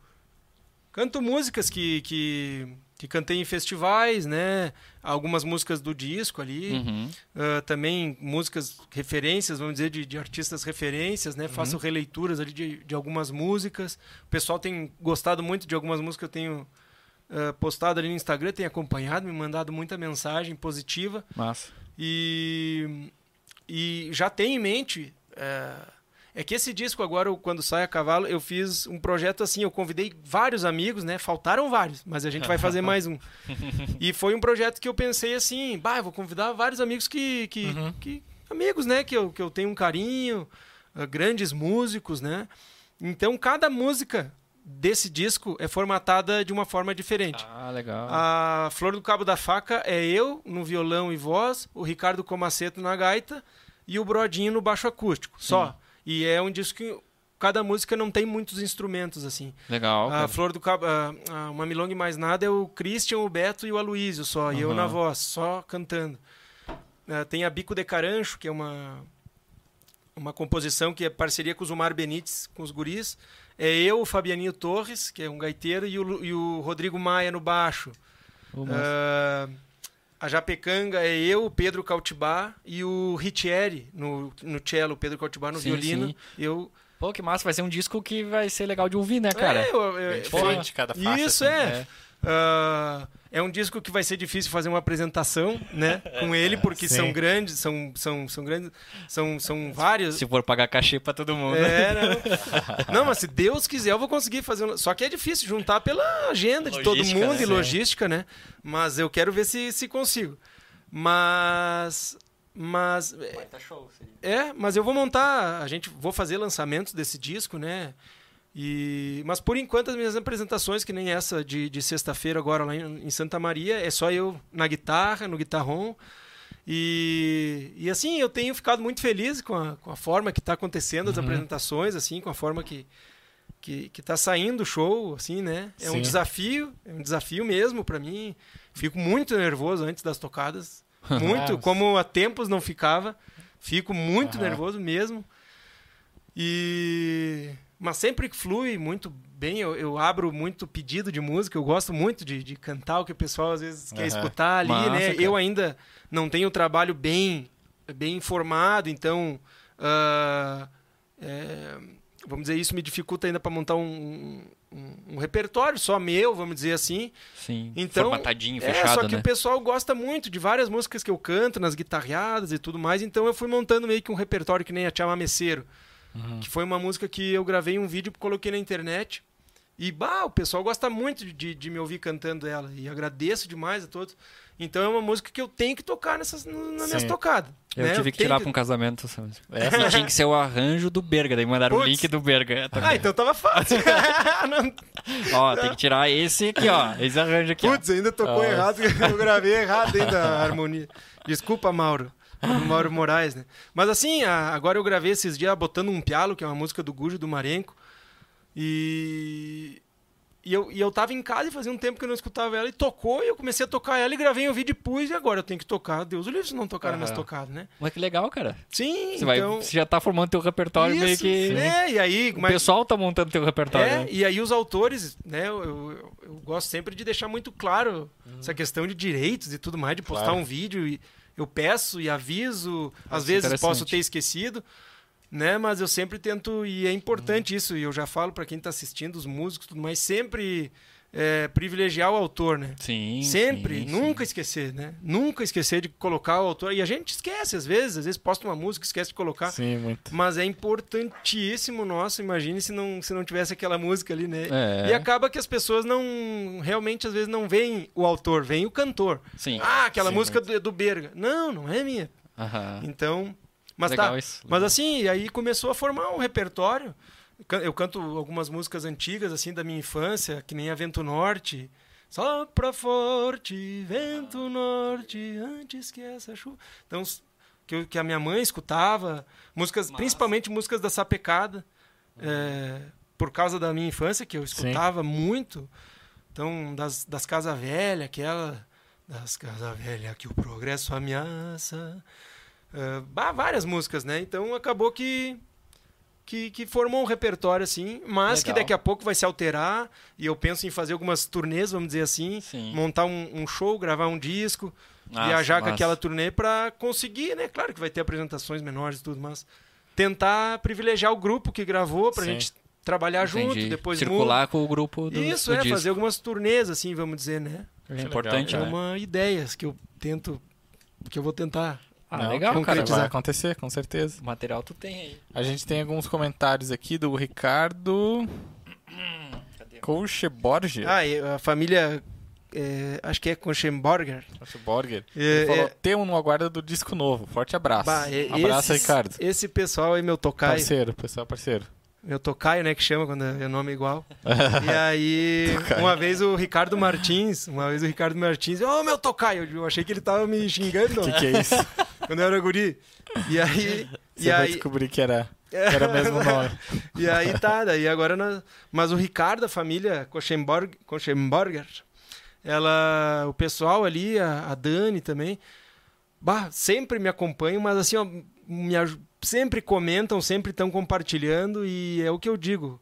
canto músicas que, que, que cantei em festivais, né? Algumas músicas do disco ali. Uhum. Ah, também músicas referências, vamos dizer, de, de artistas referências, né? Faço releituras ali de, de algumas músicas. O pessoal tem gostado muito de algumas músicas que eu tenho ah, postado ali no Instagram, tem acompanhado, me mandado muita mensagem positiva. Massa. E, e já tenho em mente. É, é que esse disco agora, quando sai a cavalo, eu fiz um projeto assim, eu convidei vários amigos, né? Faltaram vários, mas a gente vai fazer mais um. E foi um projeto que eu pensei assim, bah, vou convidar vários amigos que. que, Uhum. que- amigos, né? Que eu, que eu tenho um carinho, ah, grandes músicos, né? Então cada música desse disco é formatada de uma forma diferente. Ah, legal. A Flor do Cabo da Faca é eu no violão e voz, o Ricardo Comaceto na gaita e o Brodinho no baixo acústico, só. E é um disco que cada música não tem muitos instrumentos assim. Legal. a cara. Flor do Cabo, a, a Uma Milonga e Mais Nada é o Christian, o Beto e o Aloysio só, e eu na voz, só cantando. Ah, tem a Bico de Carancho, que é uma uma composição que é parceria com o Zumar Benites, com os guris. É eu, o Fabianinho Torres, que é um gaiteiro, e o, e o Rodrigo Maia no baixo. Ah, a Japecanga é eu, o Pedro Cautibá e o Ritieri no, no cello, o Pedro Cautibá no Sim, violino. sim. Eu, Pô, que massa. Vai ser um disco que vai ser legal de ouvir, né, cara? É, eu- eu- Bem diferente cada faixa. Isso assim. é. Ah, é um disco que vai ser difícil fazer uma apresentação, né, com ele, porque Sim. são grandes, são, são, são grandes, são, são vários. Se for pagar cachê pra todo mundo. É, não. não, mas se Deus quiser, eu vou conseguir fazer. um- Só que é difícil juntar pela agenda de todo Logística, mundo né? e logística, né? Mas eu quero ver se, se consigo. Mas Mas Tá show, seria. é, mas eu vou montar, a gente vou fazer lançamentos desse disco, né? E, mas por enquanto as minhas apresentações, que nem essa de, de sexta-feira agora lá em, em Santa Maria, é só eu na guitarra, no guitarrão. E, e assim, eu tenho ficado muito feliz com a, com a forma que está acontecendo as apresentações, assim, com a forma que que, que tá saindo o show, assim, né? É um Sim. desafio, é um desafio mesmo para mim. Fico muito nervoso antes das tocadas, muito, como há tempos não ficava. Fico muito Aham. nervoso mesmo. E mas sempre flui muito bem, eu, eu abro muito pedido de música, eu gosto muito de, de cantar o que o pessoal às vezes quer escutar ali, Massa, né? cara. Eu ainda não tenho o trabalho bem bem informado, então ah, é, vamos dizer isso me dificulta ainda para montar um, um, um repertório só meu, vamos dizer assim. Sim. Então, Formatadinho, É, fechado, só que né? o pessoal gosta muito de várias músicas que eu canto nas guitarreadas e tudo mais, então eu fui montando meio que um repertório que nem a Tia Meceiro, Uhum. que foi uma música que eu gravei um vídeo coloquei na internet. E bah, o pessoal gosta muito de, de me ouvir cantando ela. E agradeço demais a todos. Então é uma música que eu tenho que tocar nessas, nas minhas Sim. tocadas. Eu né? tive que tenho tirar pra um casamento essa música. Essa- tinha que ser o arranjo do Berga, daí mandaram o Putz. link do Berga. Ah, então tava fácil. Não- Ó, tem que tirar esse aqui, ó. Esse arranjo aqui. Putz, ainda tocou errado, eu gravei errado ainda a harmonia. Desculpa, Mauro. Do Mauro Moraes, né? Mas assim, a- agora eu gravei esses dias botando um pialo, que é uma música do Gujo do Marenco. E. E eu, e eu tava em casa e fazia um tempo que eu não escutava ela e tocou, e eu comecei a tocar ela e gravei um vídeo e pus, e agora eu tenho que tocar. Deus o livre se não tocar nas minhas Aham. tocadas, né? Mas que legal, cara. Sim, Você, vai, então. você já tá formando teu repertório meio isso, que. É, e aí. O mas- pessoal tá montando teu repertório. é, né? e aí os autores, né, eu, eu, eu gosto sempre de deixar muito claro essa questão de direitos e tudo mais, de postar Claro. um vídeo e eu peço e aviso, às é vezes posso ter esquecido, né, mas eu sempre tento, e é importante isso, e eu já falo para quem tá assistindo, os músicos e tudo mais, sempre é, privilegiar o autor, né? Sim. Sempre, sim, nunca sim. esquecer, né? Nunca esquecer de colocar o autor. E a gente esquece, às vezes, às vezes posta uma música, esquece de colocar. Sim, muito. Mas é importantíssimo, nossa, imagine se não, se não tivesse aquela música ali, né? É. E acaba que as pessoas não, realmente, às vezes, não veem o autor, veem o cantor. Sim. Ah, aquela Sim, música do, do Berga. Não, não é minha. Aham. Então, mas Legal tá. isso. Mas assim, aí começou a formar um repertório. Eu canto algumas músicas antigas, assim, da minha infância, que nem a Vento Norte. Sopra forte, vento norte, antes que essa chuva. Então, que, eu- que a minha mãe escutava, músicas, principalmente músicas da Sapecada, é, por causa da minha infância, que eu escutava muito. Então, das, das Casa Velha, aquela. Das Casa Velha que o progresso ameaça. É, bah, várias músicas, né? Então acabou que, que, que formou um repertório assim, mas que Legal. daqui a pouco vai se alterar. E eu penso em fazer algumas turnês, vamos dizer assim, Sim. montar um, um show, gravar um disco, Massa, viajar com massa. aquela turnê para conseguir, né? Claro que vai ter apresentações menores e tudo, mas tentar privilegiar o grupo que gravou pra Sim. gente trabalhar junto, Entendi. depois Circular com o grupo do Isso, do é, disco. fazer algumas turnês, assim, vamos dizer, né? É importante, É né? uma ideia que eu tento, que eu vou tentar. Ah, Não, legal, não cara. concretizar. Vai acontecer, com certeza. O material tu tem aí. A gente tem alguns comentários aqui do Ricardo Colcheborger. Ah, e a família, é, acho que é Conchemborger. Colcheborger. É, Ele falou, é- tem um no aguardo do disco novo. Forte abraço. Bah, e- abraço, esses- Ricardo. Esse pessoal aí, meu tocaio, Parceiro, pessoal parceiro. meu tocaio, né, que chama quando é nome igual. e aí, Tocaio. uma vez o Ricardo Martins, uma vez o Ricardo Martins, ô meu tocaio, eu achei que ele tava me xingando O que, que é isso? quando eu era guri. E aí, Você e vai aí, descobrir que era, que era o mesmo nome. E aí tá, daí agora nós... Mas o Ricardo, a família Kochemborg, Kochemborger, ela, o pessoal ali, a, a Dani também, bah, sempre me acompanham, mas assim, ó, me aj- sempre comentam, sempre estão compartilhando e é o que eu digo.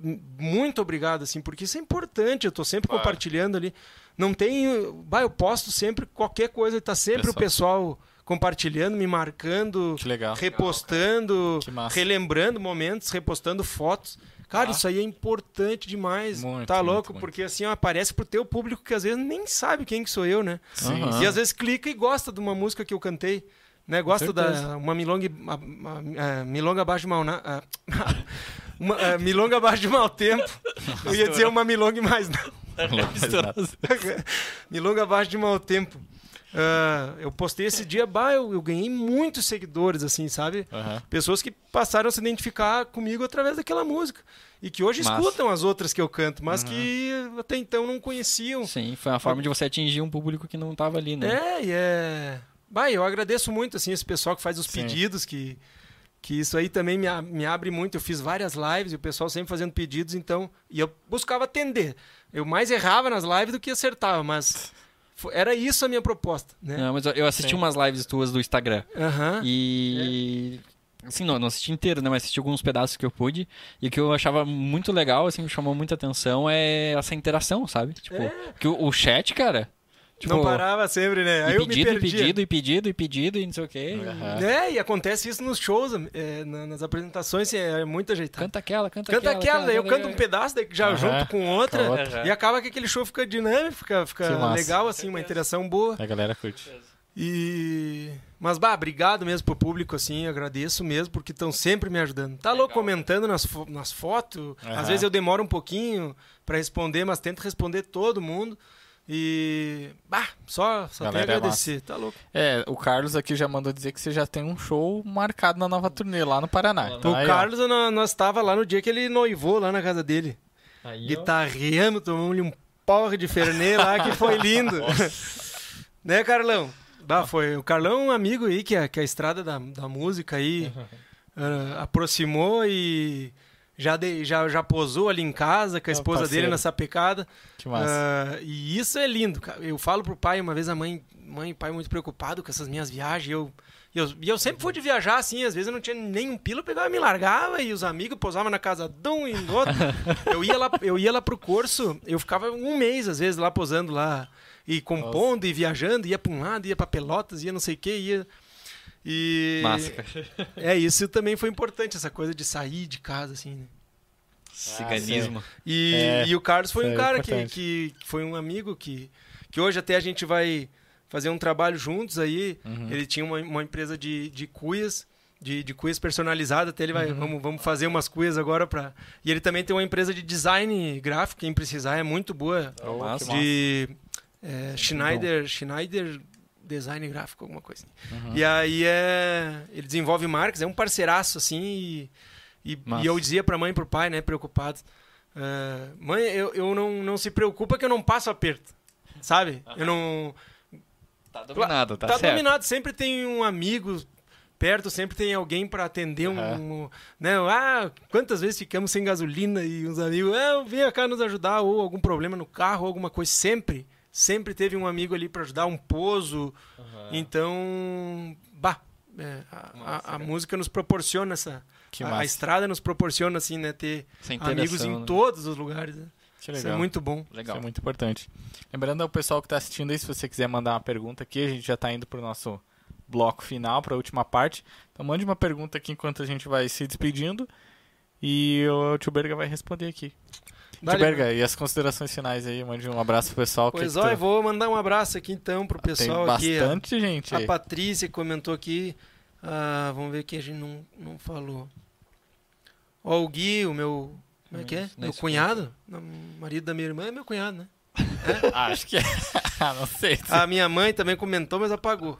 Muito obrigado, assim, porque isso é importante, eu tô sempre Claro. compartilhando ali. Não tem, bah, eu posto sempre qualquer coisa, tá sempre o pessoal compartilhando, me marcando, legal. repostando, massa. relembrando momentos, repostando fotos. Cara, Ah. isso aí é importante demais. Muito, tá louco? muito. Porque assim, ó, aparece pro teu público que às vezes nem sabe quem que sou eu, né? Aham. E às vezes clica e gosta de uma música que eu cantei. Né? Gosta da uma milonga, a- a- a- milonga abaixo de a- uma, milonga abaixo de mau tempo. Eu ia dizer uma milonga mais não. Milonga abaixo de mau tempo. ah, eu postei esse dia, bah, eu, eu ganhei muitos seguidores, assim, sabe? Aham. Pessoas que passaram a se identificar comigo através daquela música. E que hoje Massa. escutam as outras que eu canto, mas que até então não conheciam. Sim, foi uma forma de você atingir um público que não tava ali, né? É, e é. Bah, eu agradeço muito, assim, esse pessoal que faz os Sim. pedidos, que, que isso aí também me, me abre muito. Eu fiz várias lives e o pessoal sempre fazendo pedidos, então. E eu buscava atender. Eu mais errava nas lives do que acertava, mas era isso a minha proposta, né? Não, mas eu- assisti Sim. umas lives tuas do Instagram. Aham. E. Assim, não, não assisti inteiro, né? Mas assisti alguns pedaços que eu pude. E o que eu achava muito legal, assim, me chamou muita atenção é essa interação, sabe? Tipo, que o, o chat, cara. Tipo, não parava sempre, né? Aí e eu me pedido, e perdia. pedido, e pedido, e pedido, e não sei o quê. Aham. É, e acontece isso nos shows, é, na- nas apresentações, é muito ajeitado. Canta aquela, canta, Canta aquela. aquela, daí eu canta canto um pedaço, daí já Aham, junto com outra, com outra. e acaba que aquele show fica dinâmico, fica, fica legal, assim, uma interação boa. A galera curte. E. Mas, bah, obrigado mesmo pro público, assim, agradeço mesmo, porque estão sempre me ajudando. Tá louco comentando nas, fo- nas fotos, às vezes eu demoro um pouquinho pra responder, mas tento responder todo mundo. E. Bah, só, só tenho a é agradecer, tá louco. É, o Carlos aqui já mandou dizer que você já tem um show marcado na nova turnê lá no Paraná. Então, o aí, ó, Carlos, nó- nós tava lá no dia que ele noivou lá na casa dele. Aí, ó. Guitarreando, tomamos-lhe um porre de Fernet lá, que foi lindo. né, Carlão? Bah, foi. O Carlão é um amigo aí que a, que a estrada da, da música aí ah, aproximou e já, de- já, já posou ali em casa com a um esposa dele parceiro. nessa pecada. Que massa. Ah, e isso é lindo, cara. Eu falo pro pai, uma vez a mãe, mãe e pai muito preocupado com essas minhas viagens. E eu, eu, e eu sempre fui de viajar assim, às vezes eu não tinha nenhum pila, eu pegava e me largava e os amigos posavam na casa de um e do outro. eu, ia lá, eu ia lá pro curso, eu ficava um mês às vezes lá posando lá e compondo e viajando, ia pra um lado, ia pra Pelotas, ia não sei o que, ia. E Massa, cara. é isso também foi importante essa coisa de sair de casa assim, né? Ciganismo. E, É, e o Carlos foi um é cara que, importante. que que foi um amigo que, que hoje até a gente vai fazer um trabalho juntos aí. Uhum. Ele tinha uma, uma empresa de, de cuias, de, de cuias personalizadas. Até ele vai, Uhum. vamos, vamos fazer umas cuias agora para. E ele também tem uma empresa de design gráfico, quem precisar, é muito boa. Oh. De é, Schneider, Schneider Design Gráfico, alguma coisa. assim. Uhum. E aí é, ele desenvolve marcas, é um parceiraço assim e, e, e eu dizia pra mãe e pro pai, né, preocupados, é, mãe, eu, eu não, não se preocupa que eu não passo aperto, sabe? Eu não Tá dominado, tá, tá certo. dominado, sempre tem um amigo perto, sempre tem alguém pra atender um, Aham. um- né? Ah, quantas vezes ficamos sem gasolina e uns amigos, ah, vem cá nos ajudar ou algum problema no carro, alguma coisa, sempre, sempre teve um amigo ali pra ajudar, um pouso. Então, bah, é, a, a- a música nos proporciona essa Que a, a estrada nos proporciona assim, né, ter amigos em né? todos os lugares. Né? Que Isso é muito bom. Legal. Isso é muito importante. Lembrando ao pessoal que está assistindo aí, se você quiser mandar uma pergunta aqui, a gente já está indo para o nosso bloco final, para a última parte. Então mande uma pergunta aqui enquanto a gente vai se despedindo e o Tio Berga vai responder aqui. Dale, Berga, e as considerações finais aí? Mande um abraço pro pessoal. que Pois que ó, tu- eu vou mandar um abraço aqui então pro Tem pessoal aqui. ó. bastante gente A. Patrícia comentou aqui. ah, vamos ver que a gente não, não falou. Ó, o Gui, o meu. Como é que é? Meu cunhado? Marido da minha irmã é meu cunhado, né? Ah, acho que é. Ah, não sei. A minha mãe também comentou, mas apagou.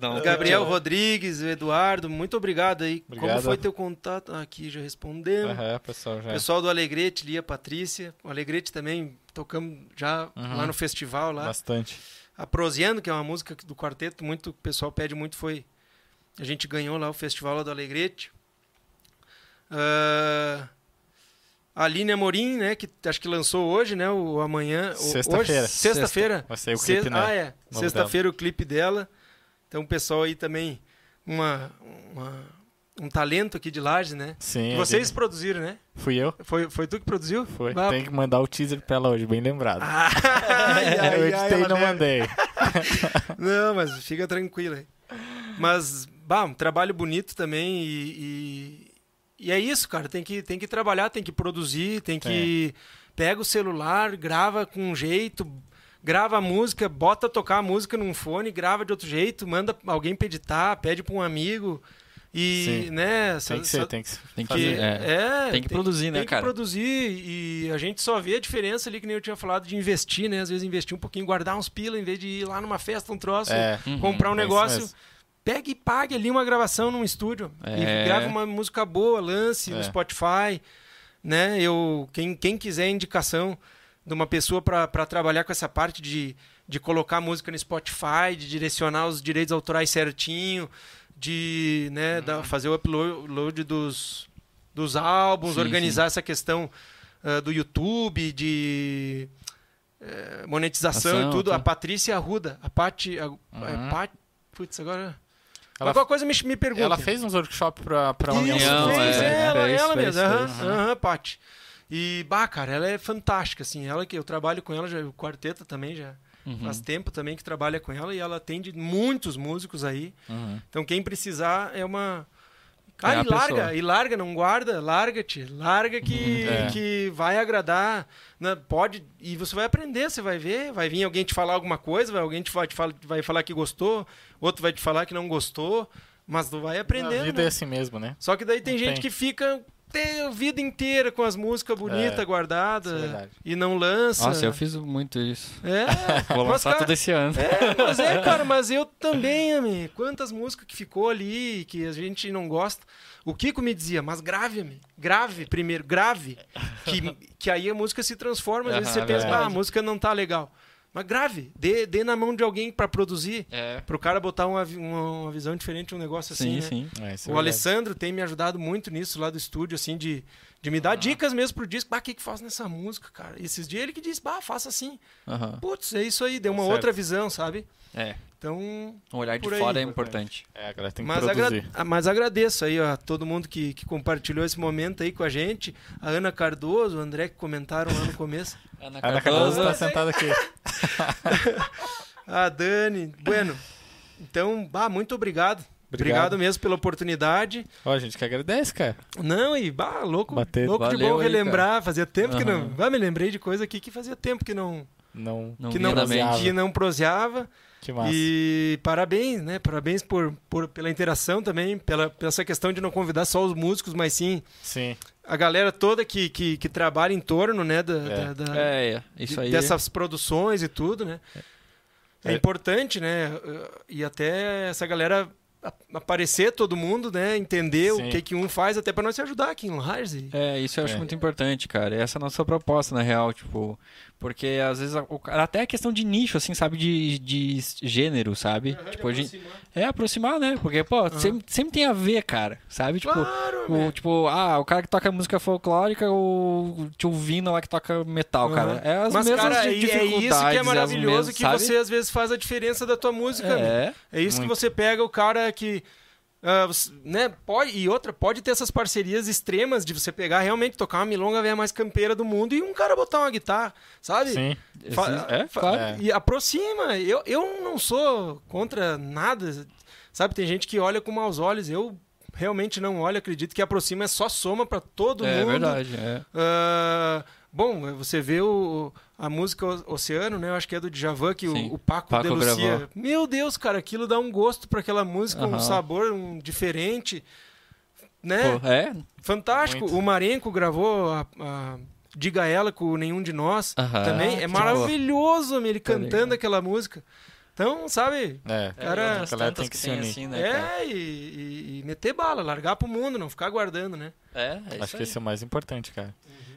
Não, Gabriel Rodrigues, Eduardo, muito obrigado aí. Como Obrigado. foi teu contato? Ah, Aqui já respondemos. Aham, pessoal, já. Pessoal do Alegrete, Lia Patrícia. O Alegrete também tocamos já Uhum. lá no festival lá. Bastante. A Proseando, que é uma música do quarteto, muito o pessoal pede muito, foi. A gente ganhou lá o festival lá do Alegrete. Ah, a Aline Amorim, né, que acho que lançou hoje, né, o amanhã. Sexta-feira. Sexta-feira. Vai sair o clipe, né? Ah, é. Sexta-feira o clipe dela. Então o pessoal aí também, uma, uma- um talento aqui de Lages, né? Sim. Que vocês ele- produziram, né? Fui eu? Foi, foi tu que produziu? Foi. Ah, Tem que mandar o teaser pra ela hoje, bem lembrado. ai, ai, eu editei e não deve- mandei. Não, mas fica tranquilo aí. Mas, bah, um trabalho bonito também e, e, e é isso, cara. Tem que, tem que trabalhar, tem que produzir, tem que... Pega o celular, grava com um jeito, grava a música, bota tocar a música num fone, grava de outro jeito, manda alguém pra editar, pede pra um amigo. E, Sim. né, Tem que ser, tem que Tem que, fazer. é, é, tem que produzir, né, tem cara? que produzir e a gente só vê a diferença ali, que nem eu tinha falado, de investir, né? Às vezes investir um pouquinho, guardar uns pila em vez de ir lá numa festa, um troço, É, Uhum. comprar um é negócio. Pegue e pague ali uma gravação num estúdio É. e grave uma música boa, lance no É. Spotify, né? Eu quem, quem quiser indicação de uma pessoa para trabalhar com essa parte de, de colocar música no Spotify, de direcionar os direitos autorais certinho, de né, Uhum. da- fazer o upload dos, dos álbuns, Sim, organizar essa questão ah, do YouTube, de eh, monetização Ação, e tudo. tá. A Patrícia Arruda, a Pati, a, Uhum. é, Pat- putz, agora Ela- Qualquer coisa me, me pergunta. Ela fez uns workshops pra Isso, União. União, fez, é, ela, fez, ela fez, mesmo. Aham, fez. aham, Paty. E, bah, cara, ela é fantástica, assim. Ela que eu trabalho com ela, já, o quarteto também já Uhum. faz tempo também que trabalha com ela e ela atende muitos músicos aí. Uhum. Então quem precisar é uma. É Ah, a e larga, pessoa. e larga, não guarda, larga-te, larga que, Uhum, é. que vai agradar, né? pode, e você vai aprender, você vai ver, vai vir alguém te falar alguma coisa, vai alguém te, vai, te fala- vai falar que gostou, outro vai te falar que não gostou, mas tu vai A aprendendo. vida né? é assim mesmo, né? Só que daí tem Não gente tem. que fica tem a vida inteira com as músicas bonitas É, guardadas é e não lança. Nossa, eu fiz muito isso. É, Vou Mas, lançar cara, tudo esse ano. é, mas é, cara, mas eu também, amigo. Quantas músicas que ficou ali que a gente não gosta. O Kiko me dizia, mas grave, amigo. Grave primeiro, grave. Que, que aí a música se transforma. Às vezes você pensa, ah, a música não tá legal. Mas grave, dê, dê na mão de alguém pra produzir. É. Pro cara botar uma, uma, uma visão diferente, um negócio assim. Sim, né? sim. É, é O verdade. Alessandro tem me ajudado muito nisso lá do estúdio, assim, de, de me dar dicas mesmo pro disco. Bah, o que que faz nessa música, cara? E esses dias ele que disse, bah, faça assim. Putz, é isso aí, deu uma Certo. outra visão, sabe? É. Então, Um olhar de Por aí. fora é importante. É, a galera tem que mas, agra- produzir. ah, mas agradeço aí ó, a todo mundo que, que compartilhou esse momento aí com a gente. A Ana Cardoso, o André que comentaram lá no começo. Ana A Ana Cardoso é tá sentada aqui. A Dani. Bueno, então, bah, muito obrigado. Obrigado. Obrigado mesmo pela oportunidade. Ó, a gente que agradece, cara. Não, e bah, louco, Bater. louco de Valeu bom aí, relembrar. Fazia tempo que não. Bah, me lembrei de coisa aqui que fazia tempo que não, Não, Não que não, que não proseava. Que massa. E parabéns, né? Parabéns por, por, pela interação também, pela, pela essa questão de não convidar só os músicos, mas sim Sim. a galera toda que, que, que trabalha em torno, né? Da, É. da- da- É, é. Isso aí. dessas produções e tudo, né? É, É. importante, né? E até essa galera aparecer todo mundo, né? Entender Sim. o que que um faz, até para nós se ajudar aqui em Lages. e- É, isso eu acho É. muito importante, cara. Essa é a nossa proposta, na real, tipo. Porque às vezes a- o cara- até a questão de nicho, assim, sabe? De, de gênero, sabe? tipo, a gente. É aproximar, né? Porque, pô, sempre, sempre tem a ver, cara. Sabe? Tipo, Claro, o, tipo, ah, o cara que toca música folclórica, o tio Vino lá que toca metal, cara. Aham. É as Mas, mesmas cara, di- é, é isso que dificuldades, é as maravilhoso, mesmas, que sabe? você às vezes faz a diferença da tua música. É. É isso Muito. que você pega o cara que. ah, você- né, pode, e outra, pode ter essas parcerias extremas de você pegar realmente tocar uma milonga velha mais campeira do mundo e um cara botar uma guitarra, sabe? Sim. Fa- É, fa- claro. É. E aproxima. Eu, eu não sou contra nada. Sabe, tem gente que olha com maus olhos. Eu realmente não olho. Acredito que aproxima é só soma pra todo É mundo. verdade, é. Ah, bom, você vê o, a música Oceano, né? Eu acho que é do Djavan, que o, o Paco, Paco de Lucia. gravou. Meu Deus, cara, aquilo dá um gosto pra aquela música, um Aham. sabor um, diferente. Né? Pô, é? Fantástico. Muito. O Marenco gravou a, a Diga Ela com Nenhum de Nós. Aham. Também Ah, é que maravilhoso ele Tá cantando legal. aquela música. Então, sabe? É. Cara, e outras a galera tantas tem que se tem unir. assim, né, cara? é, e, e- e meter bala, largar pro mundo, não ficar aguardando, né? É, é Acho isso que aí. esse é o mais importante, cara.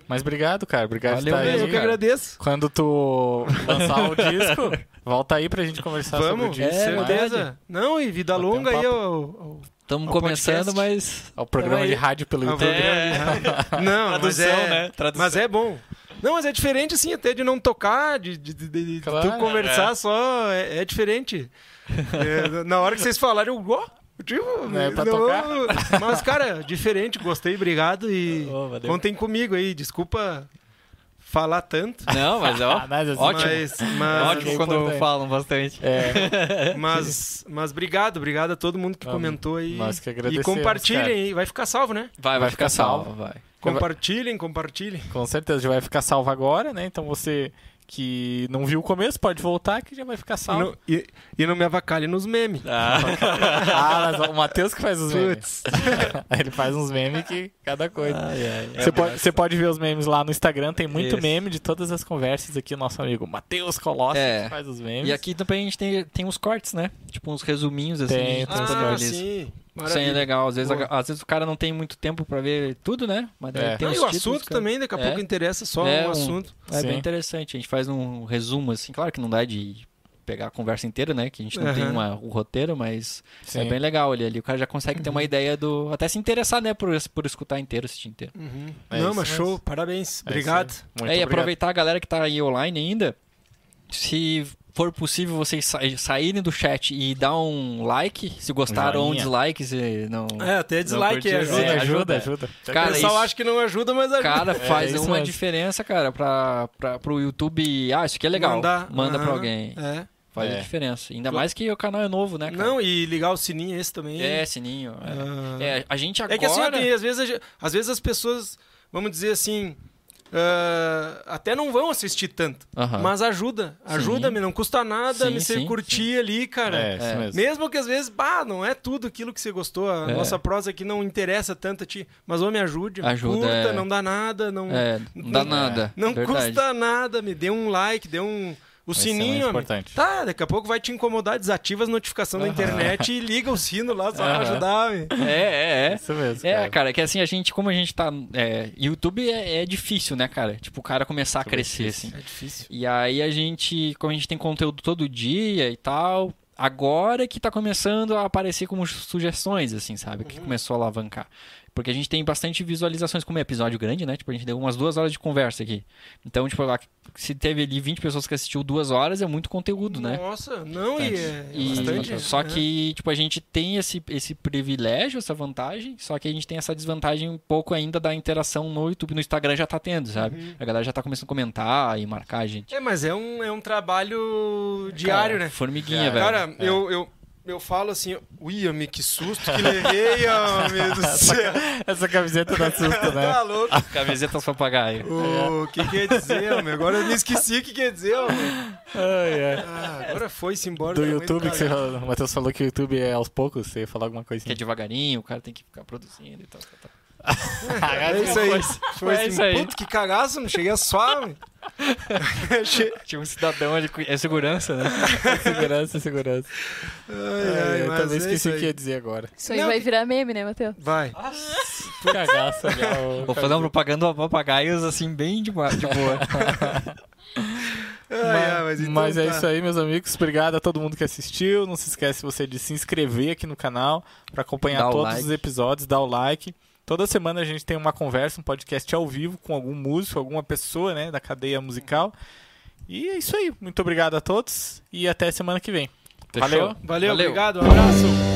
Mas obrigado, cara. Obrigado Valeu por estar mesmo, eu aí. que cara. agradeço. Quando tu lançar o disco, volta aí pra gente conversar Vamos, sobre o disco. É, certeza. Não, e vida um longa aí papo. ao, ao, Estamos ao começando, podcast. mas. É o programa de aí. rádio pelo ao YouTube. de rádio. Não, mas Tradução, é, né? Tradução. mas é bom. Não, mas é diferente assim, até de não tocar, de, de, de- de Claro, tu conversar só, é, é diferente. É, na hora que vocês falaram, eu, ó, tipo, É, pra não- tocar. mas cara, diferente, gostei, obrigado e valeu. contem comigo aí, desculpa falar tanto, Não, mas ó. Ah, mas assim, Ótimo. mas, mas, Ótimo é quando importante. falam bastante. É, mas, mas obrigado, obrigado a todo mundo que Ah, comentou aí nós que e compartilhem cara. aí, vai ficar salvo, né? Vai, vai, Vai ficar ficar salvo, vai. Compartilhem, compartilhem. Com certeza, já vai ficar salvo agora, né? Então você que não viu o começo, pode voltar que já vai ficar E salvo. não, e, e não me avacalhe nos memes. Ah, mas o Matheus que faz os memes. Ele faz uns memes que cada coisa. Você, pode, você pode ver os memes lá no Instagram, tem muito Isso. meme de todas as conversas aqui, o nosso amigo Matheus Colossi É. que faz os memes. E aqui também a gente tem, tem uns cortes, né? Tipo uns resuminhos assim. Tem, tem Ah, disponibiliza. Sim. Isso aí é Maravilha. legal. Às vezes, Boa. às vezes o cara não tem muito tempo pra ver tudo, né? Mas É. tem Ah, e o títulos, assunto cara. também, daqui a É. pouco interessa só É, um um- assunto. É Sim. bem interessante. A gente faz um resumo, assim. Claro que não dá de pegar a conversa inteira, né? Que a gente não tem Aham. uma, o roteiro, mas Sim. é bem legal ali, ali. O cara já consegue ter uma ideia do. Até se interessar, né? Por, por escutar inteiro, assistir inteiro. Uhum. É Não, isso mas show, parabéns. É Obrigado. é, e obrigado. aproveitar a galera que tá aí online ainda. Se for possível vocês sa saírem do chat e dar um like, se gostaram ou um dislike, se não. É, até dislike ajuda. É, É, ajuda, ajuda. ajuda. Cara, o pessoal isso- acha que não ajuda, mas ajuda. Cara, faz isso uma mesmo. diferença, cara, pra, pra, pro YouTube. Ah, isso aqui é legal. Mandar, Manda pra aham, alguém. É. Faz É. a diferença. Ainda mais que o canal é novo, né, cara? Não, e ligar o sininho esse também. É, sininho. É, Ah. É, a gente agora. É que assim, às, vezes, às vezes as pessoas, vamos dizer assim, ah, até não vão assistir tanto. Mas ajuda. Sim. Ajuda-me, não custa nada Sim, me você sim, curtir ali, cara. É, É. mesmo. Mesmo que às vezes, bah, não é tudo aquilo que você gostou. A É. nossa prosa aqui não interessa tanto a ti. Mas, ô, me ajude, Ajuda, curta, é. não dá nada, não, É, não dá Não- nada. não verdade. custa nada. Me dê um like, dê um. O Isso é sininho, homem. importante. Tá, daqui a pouco vai te incomodar, desativa as notificações da internet e liga o sino lá só pra Aham. ajudar, homem. É, é, é. Isso mesmo. É, cara, que assim, a gente, como a gente tá. É, YouTube é, é difícil, né, cara? Tipo, o cara começar a YouTube é crescer, difícil. assim. É difícil. E aí a gente, como a gente tem conteúdo todo dia e tal, agora que tá começando a aparecer como sugestões, assim, sabe? Que começou a alavancar. Porque a gente tem bastante visualizações, como é episódio grande, né? Tipo, a gente deu umas duas horas de conversa aqui. Então, tipo, lá, se teve ali 20 pessoas que assistiu duas horas, é muito conteúdo, né? Nossa, não, e é, é E- bastante. só né? que, tipo, a gente tem esse, esse privilégio, essa vantagem, só que a gente tem essa desvantagem um pouco ainda da interação no YouTube, no Instagram já tá tendo, sabe? Uhum. A galera já tá começando a comentar e marcar a gente. É, mas é um, é um trabalho diário, Cara, né? Formiguinha, É. velho. Cara, eu, eu, eu falo assim, ui, homem, que susto que levei, homem do céu. Essa camiseta dá susto, né? Tá louco? Camisetas papagaio. O que quer dizer, homem? Agora eu me esqueci o que quer dizer, homem. Ai, ai. Ah, agora foi-se embora. Do muito YouTube que você o Matheus falou que o YouTube é aos poucos, você ia falar alguma coisa Que é assim. devagarinho, o cara tem que ficar produzindo e tal. tal, tal. É isso aí. Foi É assim, isso aí. puto, que cagaço, não cheguei a. Che- Tinha um cidadão ali, é segurança, né? segurança, segurança. Ai, Ai, eu também é esqueci o que ia dizer agora. Isso aí Não, vai que- virar meme, né, Matheus? Vai. Cagaça, já, o- Vou fazer uma propaganda a papagaios, assim, bem de, boa- de boa. Ai, Mas, ai, mas então mas é tá. isso aí, meus amigos. Obrigado a todo mundo que assistiu. Não se esquece você de se inscrever aqui no canal para acompanhar todos like. os episódios, dar o like. Toda semana a gente tem uma conversa, um podcast ao vivo com algum músico, alguma pessoa, né, da cadeia musical. E é isso aí. Muito obrigado a todos e até semana que vem. Fechou? Valeu. Valeu, obrigado, um abraço.